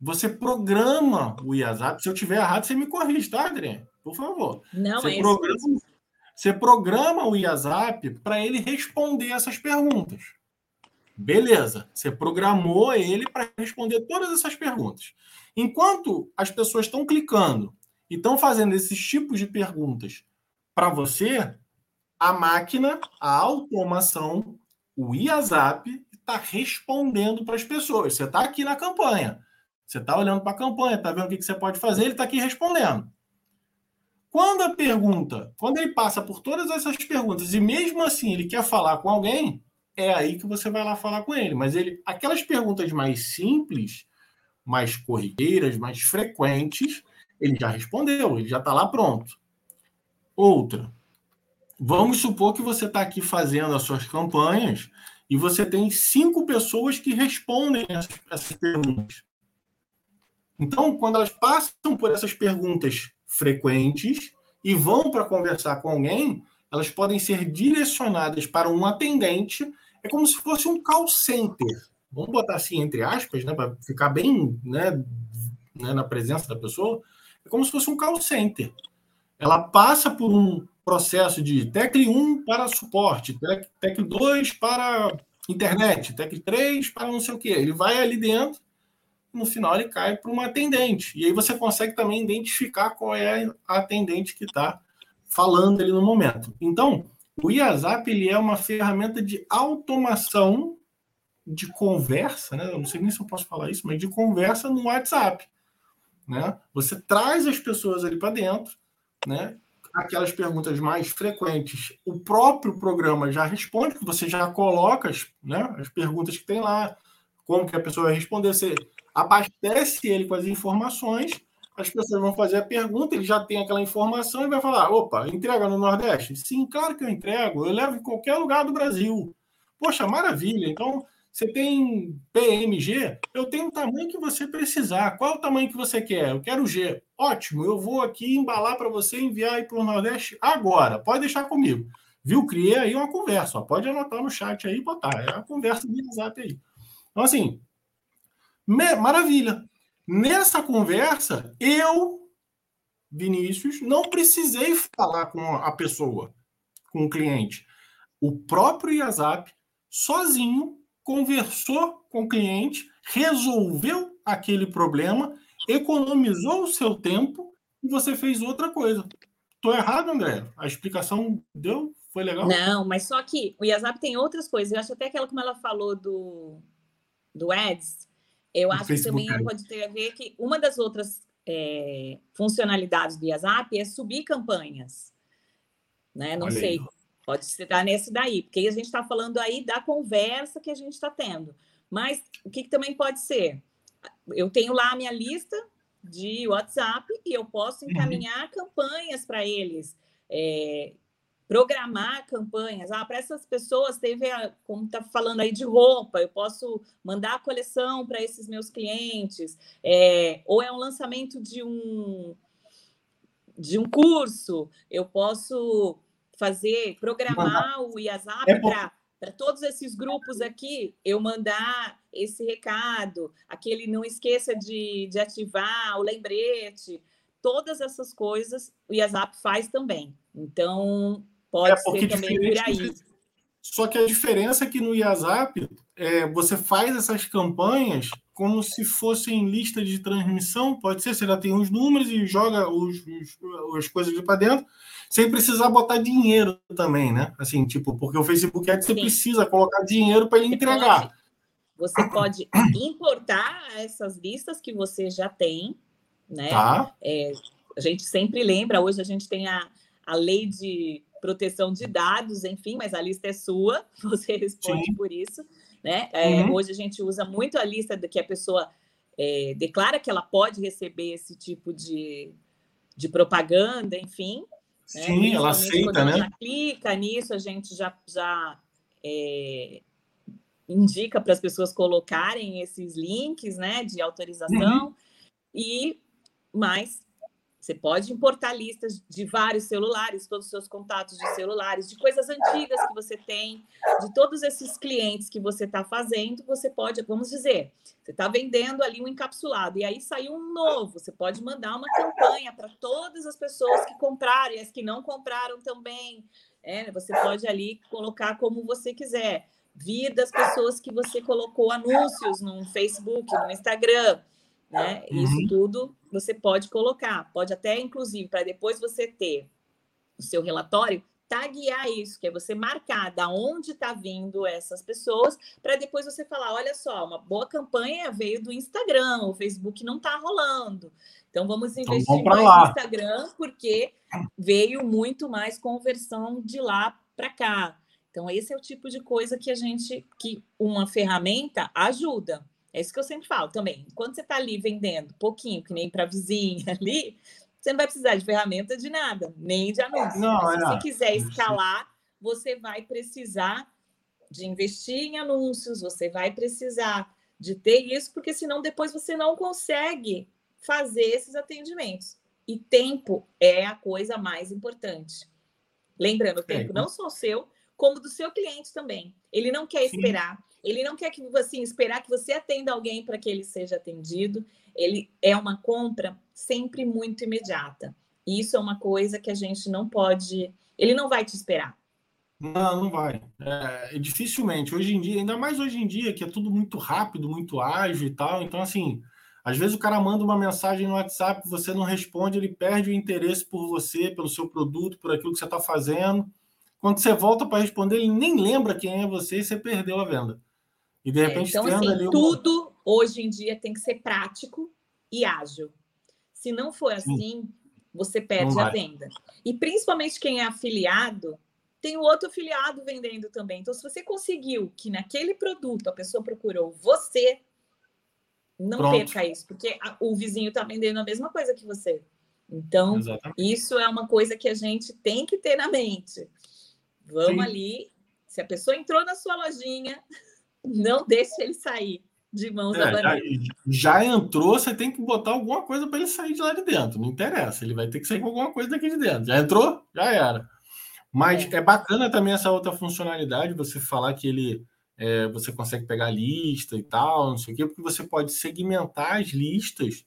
você programa o IASAP. Se eu tiver errado, você me corrige, tá, Adriane? Por favor. Não, você é programa, isso. Você programa o IASAP para ele responder essas perguntas. Beleza, você programou ele para responder todas essas perguntas. Enquanto as pessoas estão clicando e estão fazendo esses tipos de perguntas para você, a máquina, a automação, o IASAP está respondendo para as pessoas. Você está aqui na campanha. Você está olhando para a campanha, está vendo o que você pode fazer, ele está aqui respondendo. Quando a pergunta, quando ele passa por todas essas perguntas e mesmo assim ele quer falar com alguém, é aí que você vai lá falar com ele. Mas ele, aquelas perguntas mais simples, mais corriqueiras, mais frequentes, ele já respondeu, ele já está lá pronto. Outra, vamos supor que você está aqui fazendo as suas campanhas e você tem cinco pessoas que respondem essas, essas perguntas. Então, quando elas passam por essas perguntas frequentes e vão para conversar com alguém, elas podem ser direcionadas para um atendente. É como se fosse um call center. Vamos botar assim entre aspas, né, para ficar bem né, né, na presença da pessoa. É como se fosse um call center. Ela passa por um processo de TEC 1 para suporte, TEC 2 para internet, TEC 3 para não sei o quê. Ele vai ali dentro no final ele cai para uma atendente. E aí você consegue também identificar qual é a atendente que está falando ali no momento. Então, o IASAP ele é uma ferramenta de automação de conversa, né? Eu não sei nem se eu posso falar isso, mas de conversa no WhatsApp. Né? Você traz as pessoas ali para dentro, né? Aquelas perguntas mais frequentes, o próprio programa já responde, você já coloca as, né, as perguntas que tem lá, como que a pessoa vai responder. Você abastece ele com as informações, as pessoas vão fazer a pergunta, ele já tem aquela informação e vai falar: opa, entrega no Nordeste? Sim, claro que eu entrego, eu levo em qualquer lugar do Brasil. Poxa, maravilha. Então, você tem PMG, eu tenho o tamanho que você precisar. Qual o tamanho que você quer? Eu quero G. Ótimo, eu vou aqui embalar para você enviar aí para o Nordeste agora. Pode deixar comigo. Viu? Criei aí uma conversa. Ó. Pode anotar no chat aí e botar. É a conversa do WhatsApp aí. Então, assim, Maravilha. Nessa conversa, eu, Vinícius, não precisei falar com a pessoa, com o cliente. O próprio IASAP, sozinho, conversou com o cliente, resolveu aquele problema, economizou o seu tempo e você fez outra coisa. Estou errado, André? A explicação deu? Foi legal? Não, mas só que o IASAP tem outras coisas. Eu acho até aquela como ela falou do, do Ads, eu acho que também pode ter a ver que uma das outras é, funcionalidades do WhatsApp é subir campanhas. Né? Não Olha sei, aí. Pode estar nesse daí, porque a gente está falando aí da conversa que a gente está tendo. Mas o que, que também pode ser? Eu tenho lá a minha lista de WhatsApp e eu posso uhum. encaminhar uhum. campanhas para eles. É, programar campanhas. Ah, para essas pessoas teve, a, como está falando aí de roupa, eu posso mandar a coleção para esses meus clientes, é, ou é um lançamento de um de um curso, eu posso fazer, programar o IASAP é para todos esses grupos aqui, eu mandar esse recado, aquele não esqueça de, de ativar o lembrete, todas essas coisas o IASAP faz também. Então, Pode é ser também por aí. Só que a diferença é que no IASAP é, você faz essas campanhas como se fossem lista de transmissão, pode ser, você já tem os números e joga os, os as coisas para dentro, sem precisar botar dinheiro também, né? Assim, tipo, porque o Facebook Ads você Sim. precisa colocar dinheiro para ele você entregar. Pode, você pode importar essas listas que você já tem, né? Tá. É, a gente sempre lembra, hoje a gente tem a, a lei de proteção de dados, enfim, mas a lista é sua, você responde Sim. por isso. Né? É, uhum. Hoje a gente usa muito a lista de que a pessoa é, declara que ela pode receber esse tipo de, de propaganda, enfim. Né? Sim, né? ela aceita, né? clica nisso, a gente já, já é, indica para as pessoas colocarem esses links né, de autorização, uhum. e mais você pode importar listas de vários celulares, todos os seus contatos de celulares, de coisas antigas que você tem, de todos esses clientes que você está fazendo, você pode, vamos dizer, você está vendendo ali um encapsulado e aí saiu um novo. Você pode mandar uma campanha para todas as pessoas que compraram e as que não compraram também. É, você pode ali colocar como você quiser. Vir das pessoas que você colocou anúncios no Facebook, no Instagram. Né? Uhum. Isso tudo você pode colocar, pode até, inclusive, para depois você ter o seu relatório, taguear isso, que é você marcar da onde está vindo essas pessoas, para depois você falar: olha só, uma boa campanha veio do Instagram, o Facebook não está rolando. Então vamos investir então, mais lá. no Instagram, porque veio muito mais conversão de lá para cá. Então, esse é o tipo de coisa que a gente, que uma ferramenta ajuda. É isso que eu sempre falo também. Quando você está ali vendendo pouquinho, que nem para vizinha ali, você não vai precisar de ferramenta de nada, nem de anúncio. Não, se você quiser escalar, você vai precisar de investir em anúncios, você vai precisar de ter isso, porque senão depois você não consegue fazer esses atendimentos. E tempo é a coisa mais importante. Lembrando, o tempo é. não só seu, como do seu cliente também. Ele não quer Sim. esperar, ele não quer que você esperar que você atenda alguém para que ele seja atendido. Ele é uma compra sempre muito imediata. E isso é uma coisa que a gente não pode. Ele não vai te esperar. Não, não vai. É, dificilmente. Hoje em dia, ainda mais hoje em dia, que é tudo muito rápido, muito ágil e tal. Então, assim, às vezes o cara manda uma mensagem no WhatsApp, você não responde, ele perde o interesse por você, pelo seu produto, por aquilo que você está fazendo. Quando você volta para responder, ele nem lembra quem é você e você perdeu a venda. E de repente, é, então, assim, ali tudo hoje em dia tem que ser prático e ágil. Se não for assim, você perde a venda. E principalmente quem é afiliado, tem o outro afiliado vendendo também. Então, se você conseguiu que naquele produto a pessoa procurou você, não Pronto. perca isso, porque a, o vizinho está vendendo a mesma coisa que você. Então, Exatamente. isso é uma coisa que a gente tem que ter na mente. Vamos Sim. ali. Se a pessoa entrou na sua lojinha, não deixe ele sair de mãos é. Já, já, entrou, você tem que botar alguma coisa para ele sair de lá de dentro. Não interessa, ele vai ter que sair com alguma coisa daqui de dentro. Já entrou? Já era. Mas é, é bacana também essa outra funcionalidade, você falar que ele é, você consegue pegar lista e tal, não sei o quê, porque você pode segmentar as listas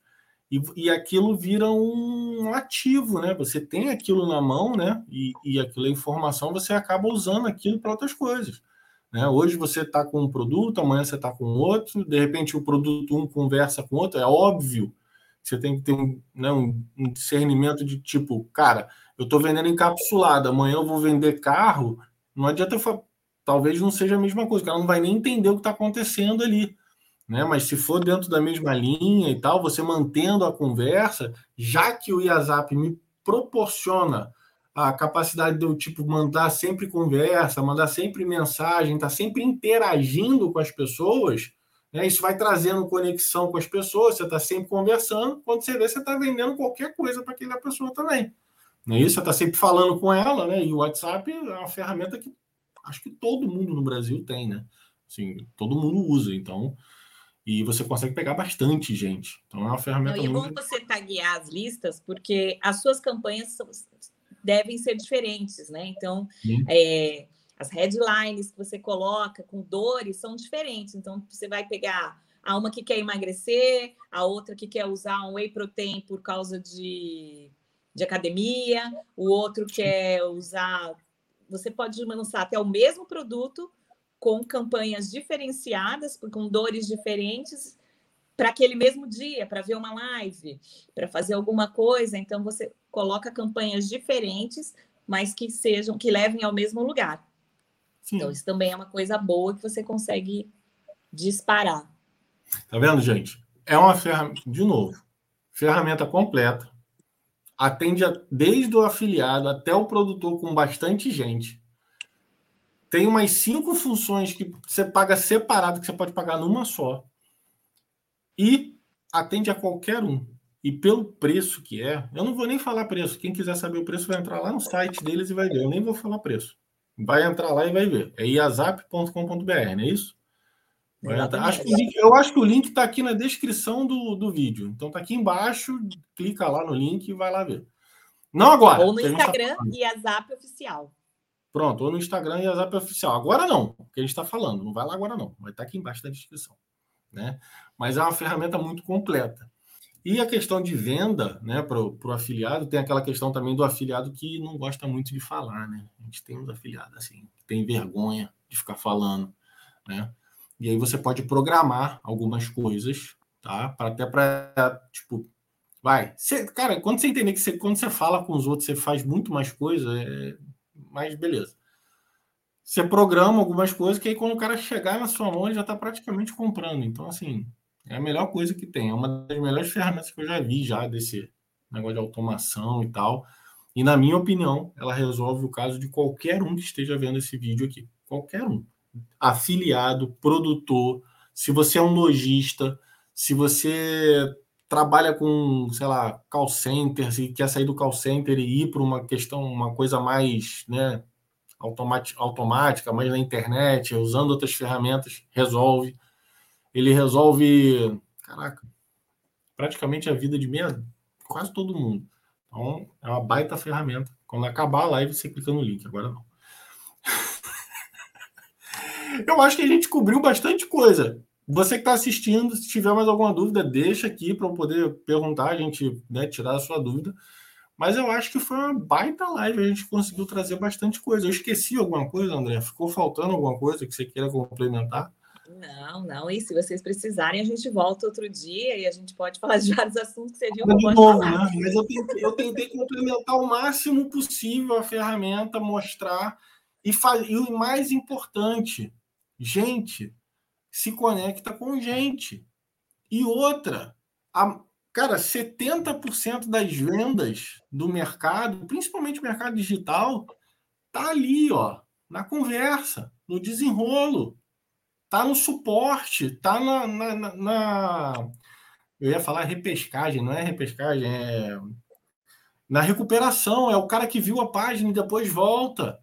e, e aquilo vira um ativo, né? Você tem aquilo na mão, né? E, e aquilo é informação, você acaba usando aquilo para outras coisas. Né? Hoje você está com um produto, amanhã você está com outro, de repente o produto um conversa com outro, é óbvio você tem que ter um, né, um, discernimento de tipo, cara, eu estou vendendo encapsulado, amanhã eu vou vender carro, não adianta talvez não seja a mesma coisa, o cara não vai nem entender o que está acontecendo ali. Né? Mas se for dentro da mesma linha e tal, você mantendo a conversa, já que o IASAP me proporciona a capacidade de eu tipo mandar sempre conversa, mandar sempre mensagem, estar tá sempre interagindo com as pessoas, né? Isso vai trazendo conexão com as pessoas, você está sempre conversando, quando você vê, você está vendendo qualquer coisa para aquela pessoa também. Não é isso? Você está sempre falando com ela, né? E o WhatsApp é uma ferramenta que acho que todo mundo no Brasil tem, né? Assim, todo mundo usa, então. E você consegue pegar bastante gente. Então é uma ferramenta. Não, e é bom você taguear as listas, porque as suas campanhas devem ser diferentes, né? Então, é, as headlines que você coloca com dores são diferentes. Então, você vai pegar a uma que quer emagrecer, a outra que quer usar um whey protein por causa de, de academia, o outro quer usar. Você pode lançar até o mesmo produto com campanhas diferenciadas, com dores diferentes, para aquele mesmo dia, para ver uma live, para fazer alguma coisa. Então, você coloca campanhas diferentes, mas que sejam, que levem ao mesmo lugar. Sim. Então, isso também é uma coisa boa que você consegue disparar. Tá vendo, gente? É uma ferramenta, de novo, ferramenta completa. Atende a, desde o afiliado até o produtor com bastante gente. Tem umas cinco funções que você paga separado, que você pode pagar numa só e atende a qualquer um. E pelo preço que é, eu não vou nem falar preço. Quem quiser saber o preço vai entrar lá no site deles e vai ver. Eu nem vou falar preço. vai entrar lá e vai ver. É iazap.com.br, não é isso? Acho link, eu acho que o link está aqui na descrição do, do vídeo. Então está aqui embaixo, clica lá no link e vai lá ver. Não agora. Ou no tá Instagram tá e a Zap Oficial. Pronto, ou no Instagram e a Zap Oficial. Agora não, o que a gente está falando. Não vai lá agora não. Vai estar tá aqui embaixo da descrição. Né? Mas é uma ferramenta muito completa. E a questão de venda né, para o afiliado, tem aquela questão também do afiliado que não gosta muito de falar. Né? A gente tem uns afiliados assim, que tem vergonha de ficar falando. Né? E aí você pode programar algumas coisas, tá? Para até para tipo, vai. Você, cara, quando você entender que você, quando você fala com os outros, você faz muito mais coisa, é, mas beleza. Você programa algumas coisas que aí quando o cara chegar na sua mão, ele já está praticamente comprando. Então, assim, é a melhor coisa que tem. É uma das melhores ferramentas que eu já vi já desse negócio de automação e tal. E na minha opinião, ela resolve o caso de qualquer um que esteja vendo esse vídeo aqui. Qualquer um afiliado, produtor, se você é um lojista, se você trabalha com, sei lá, call center, se quer sair do call center e ir para uma questão, uma coisa mais, né, automática, mais na internet, usando outras ferramentas, resolve. Ele resolve, caraca, praticamente a vida de meia, quase todo mundo. Então, é uma baita ferramenta. Quando acabar a live, você clica no link. Agora não. Eu acho que a gente cobriu bastante coisa. Você que está assistindo, se tiver mais alguma dúvida, deixa aqui para eu poder perguntar, a gente né, tirar a sua dúvida. Mas eu acho que foi uma baita live, a gente conseguiu trazer bastante coisa. Eu esqueci alguma coisa, André? Ficou faltando alguma coisa que você queira complementar? Não, não. E se vocês precisarem, a gente volta outro dia e a gente pode falar de vários assuntos que que eu novo, né? Mas eu tentei, eu tentei complementar o máximo possível a ferramenta, mostrar e, e o mais importante, gente se conecta com gente. E outra, a, cara, 70% das vendas do mercado, principalmente o mercado digital, tá ali, ó, na conversa, no desenrolo, tá no suporte, tá na, na, na, eu ia falar repescagem, não é repescagem, é na recuperação, é o cara que viu a página e depois volta.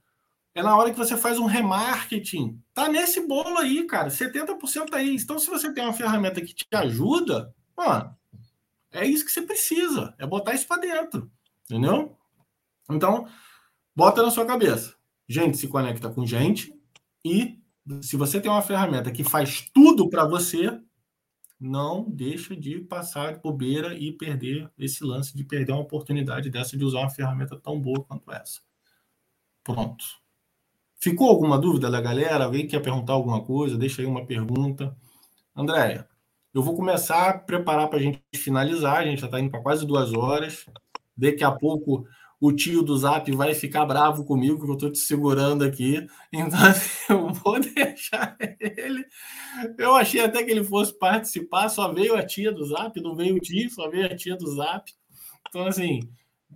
É na hora que você faz um remarketing. Tá nesse bolo aí, cara. 70% aí. Então, se você tem uma ferramenta que te ajuda, mano, é isso que você precisa. É botar isso para dentro. Entendeu? Então, bota na sua cabeça. Gente se conecta com gente. E se você tem uma ferramenta que faz tudo para você, não deixa de passar bobeira e perder esse lance de perder uma oportunidade dessa de usar uma ferramenta tão boa quanto essa. Pronto. Ficou alguma dúvida da galera? Alguém quer perguntar alguma coisa? Deixa aí uma pergunta. Andréia, eu vou começar a preparar para a gente finalizar. A gente já está indo para quase duas horas. Daqui a pouco o tio do Zap vai ficar bravo comigo, que eu estou te segurando aqui. Então, eu vou deixar ele. Eu achei até que ele fosse participar, só veio a tia do Zap, não veio o tio, só veio a tia do Zap. Então, assim,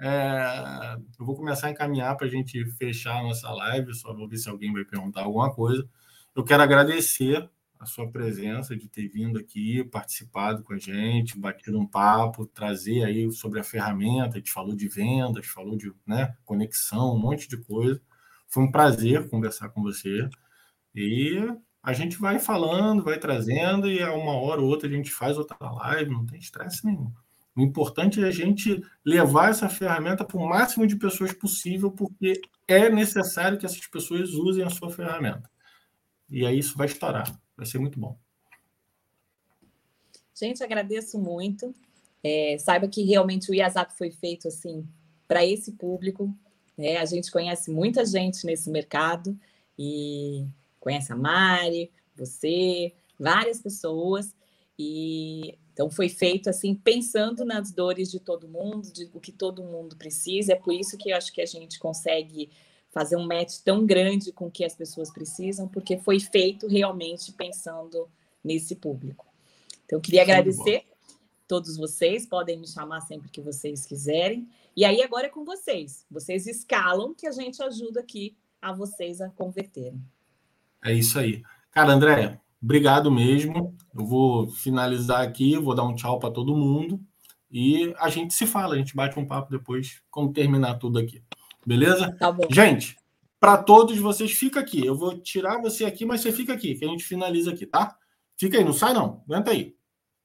é, eu vou começar a encaminhar para a gente fechar a nossa live, só vou ver se alguém vai perguntar alguma coisa. Eu quero agradecer a sua presença, de ter vindo aqui, participado com a gente, batido um papo, trazer aí sobre a ferramenta, a gente falou de vendas, falou de né, conexão, um monte de coisa. Foi um prazer conversar com você. E a gente vai falando, vai trazendo, e a uma hora ou outra a gente faz outra live, não tem estresse nenhum. O importante é a gente levar essa ferramenta para o máximo de pessoas possível, porque é necessário que essas pessoas usem a sua ferramenta. E aí isso vai estourar. Vai ser muito bom. Gente, agradeço muito. É, saiba que realmente o IASAP foi feito assim para esse público. Né? A gente conhece muita gente nesse mercado e conhece a Mari, você, várias pessoas. E então foi feito assim pensando nas dores de todo mundo, de o que todo mundo precisa. É por isso que eu acho que a gente consegue fazer um match tão grande com o que as pessoas precisam, porque foi feito realmente pensando nesse público. Então, eu queria agradecer todos vocês, podem me chamar sempre que vocês quiserem. E aí, agora é com vocês. Vocês escalam que a gente ajuda aqui a vocês a converterem. É isso aí. Cara, André, Obrigado mesmo. Eu vou finalizar aqui, vou dar um tchau para todo mundo e a gente se fala, a gente bate um papo depois quando terminar tudo aqui. Beleza? Tá bom. Gente, para todos vocês, fica aqui. Eu vou tirar você aqui, mas você fica aqui, que a gente finaliza aqui, tá? Fica aí, não sai não. Aguenta aí.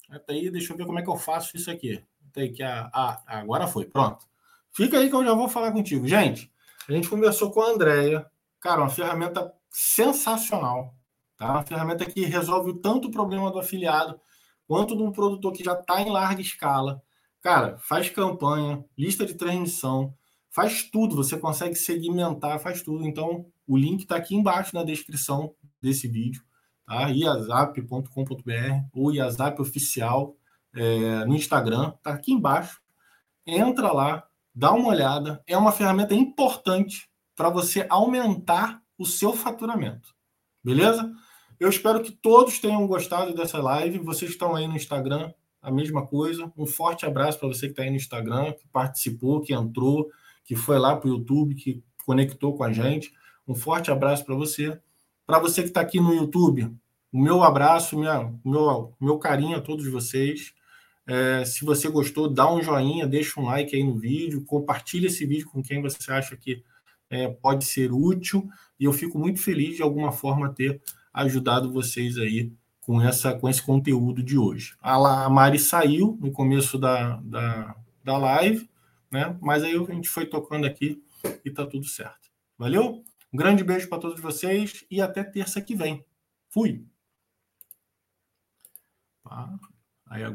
Aguenta aí, deixa eu ver como é que eu faço isso aqui. Aguenta aí que a, a, agora foi, pronto. Fica aí que eu já vou falar contigo. Gente, a gente conversou com a Andrea. Cara, uma ferramenta sensacional. Tá? Uma ferramenta que resolve tanto o problema do afiliado quanto de um produtor que já está em larga escala. Cara, faz campanha, lista de transmissão, faz tudo. Você consegue segmentar, faz tudo. Então, o link está aqui embaixo na descrição desse vídeo, tá? iazap.com.br ou iazap oficial é, no Instagram, tá aqui embaixo. Entra lá, dá uma olhada. É uma ferramenta importante para você aumentar o seu faturamento. Beleza? Eu espero que todos tenham gostado dessa live. Vocês estão aí no Instagram, a mesma coisa. Um forte abraço para você que está aí no Instagram, que participou, que entrou, que foi lá para o YouTube, que conectou com a gente. Um forte abraço para você. Para você que está aqui no YouTube, o meu abraço, minha, meu, meu carinho a todos vocês. É, se você gostou, dá um joinha, deixa um like aí no vídeo, compartilha esse vídeo com quem você acha que é, pode ser útil e eu fico muito feliz de alguma forma ter ajudado vocês aí com, essa, com esse conteúdo de hoje. A, a Mari saiu no começo da, da, da live, né? mas aí a gente foi tocando aqui e tá tudo certo. Valeu? Um grande beijo para todos vocês e até terça que vem. Fui!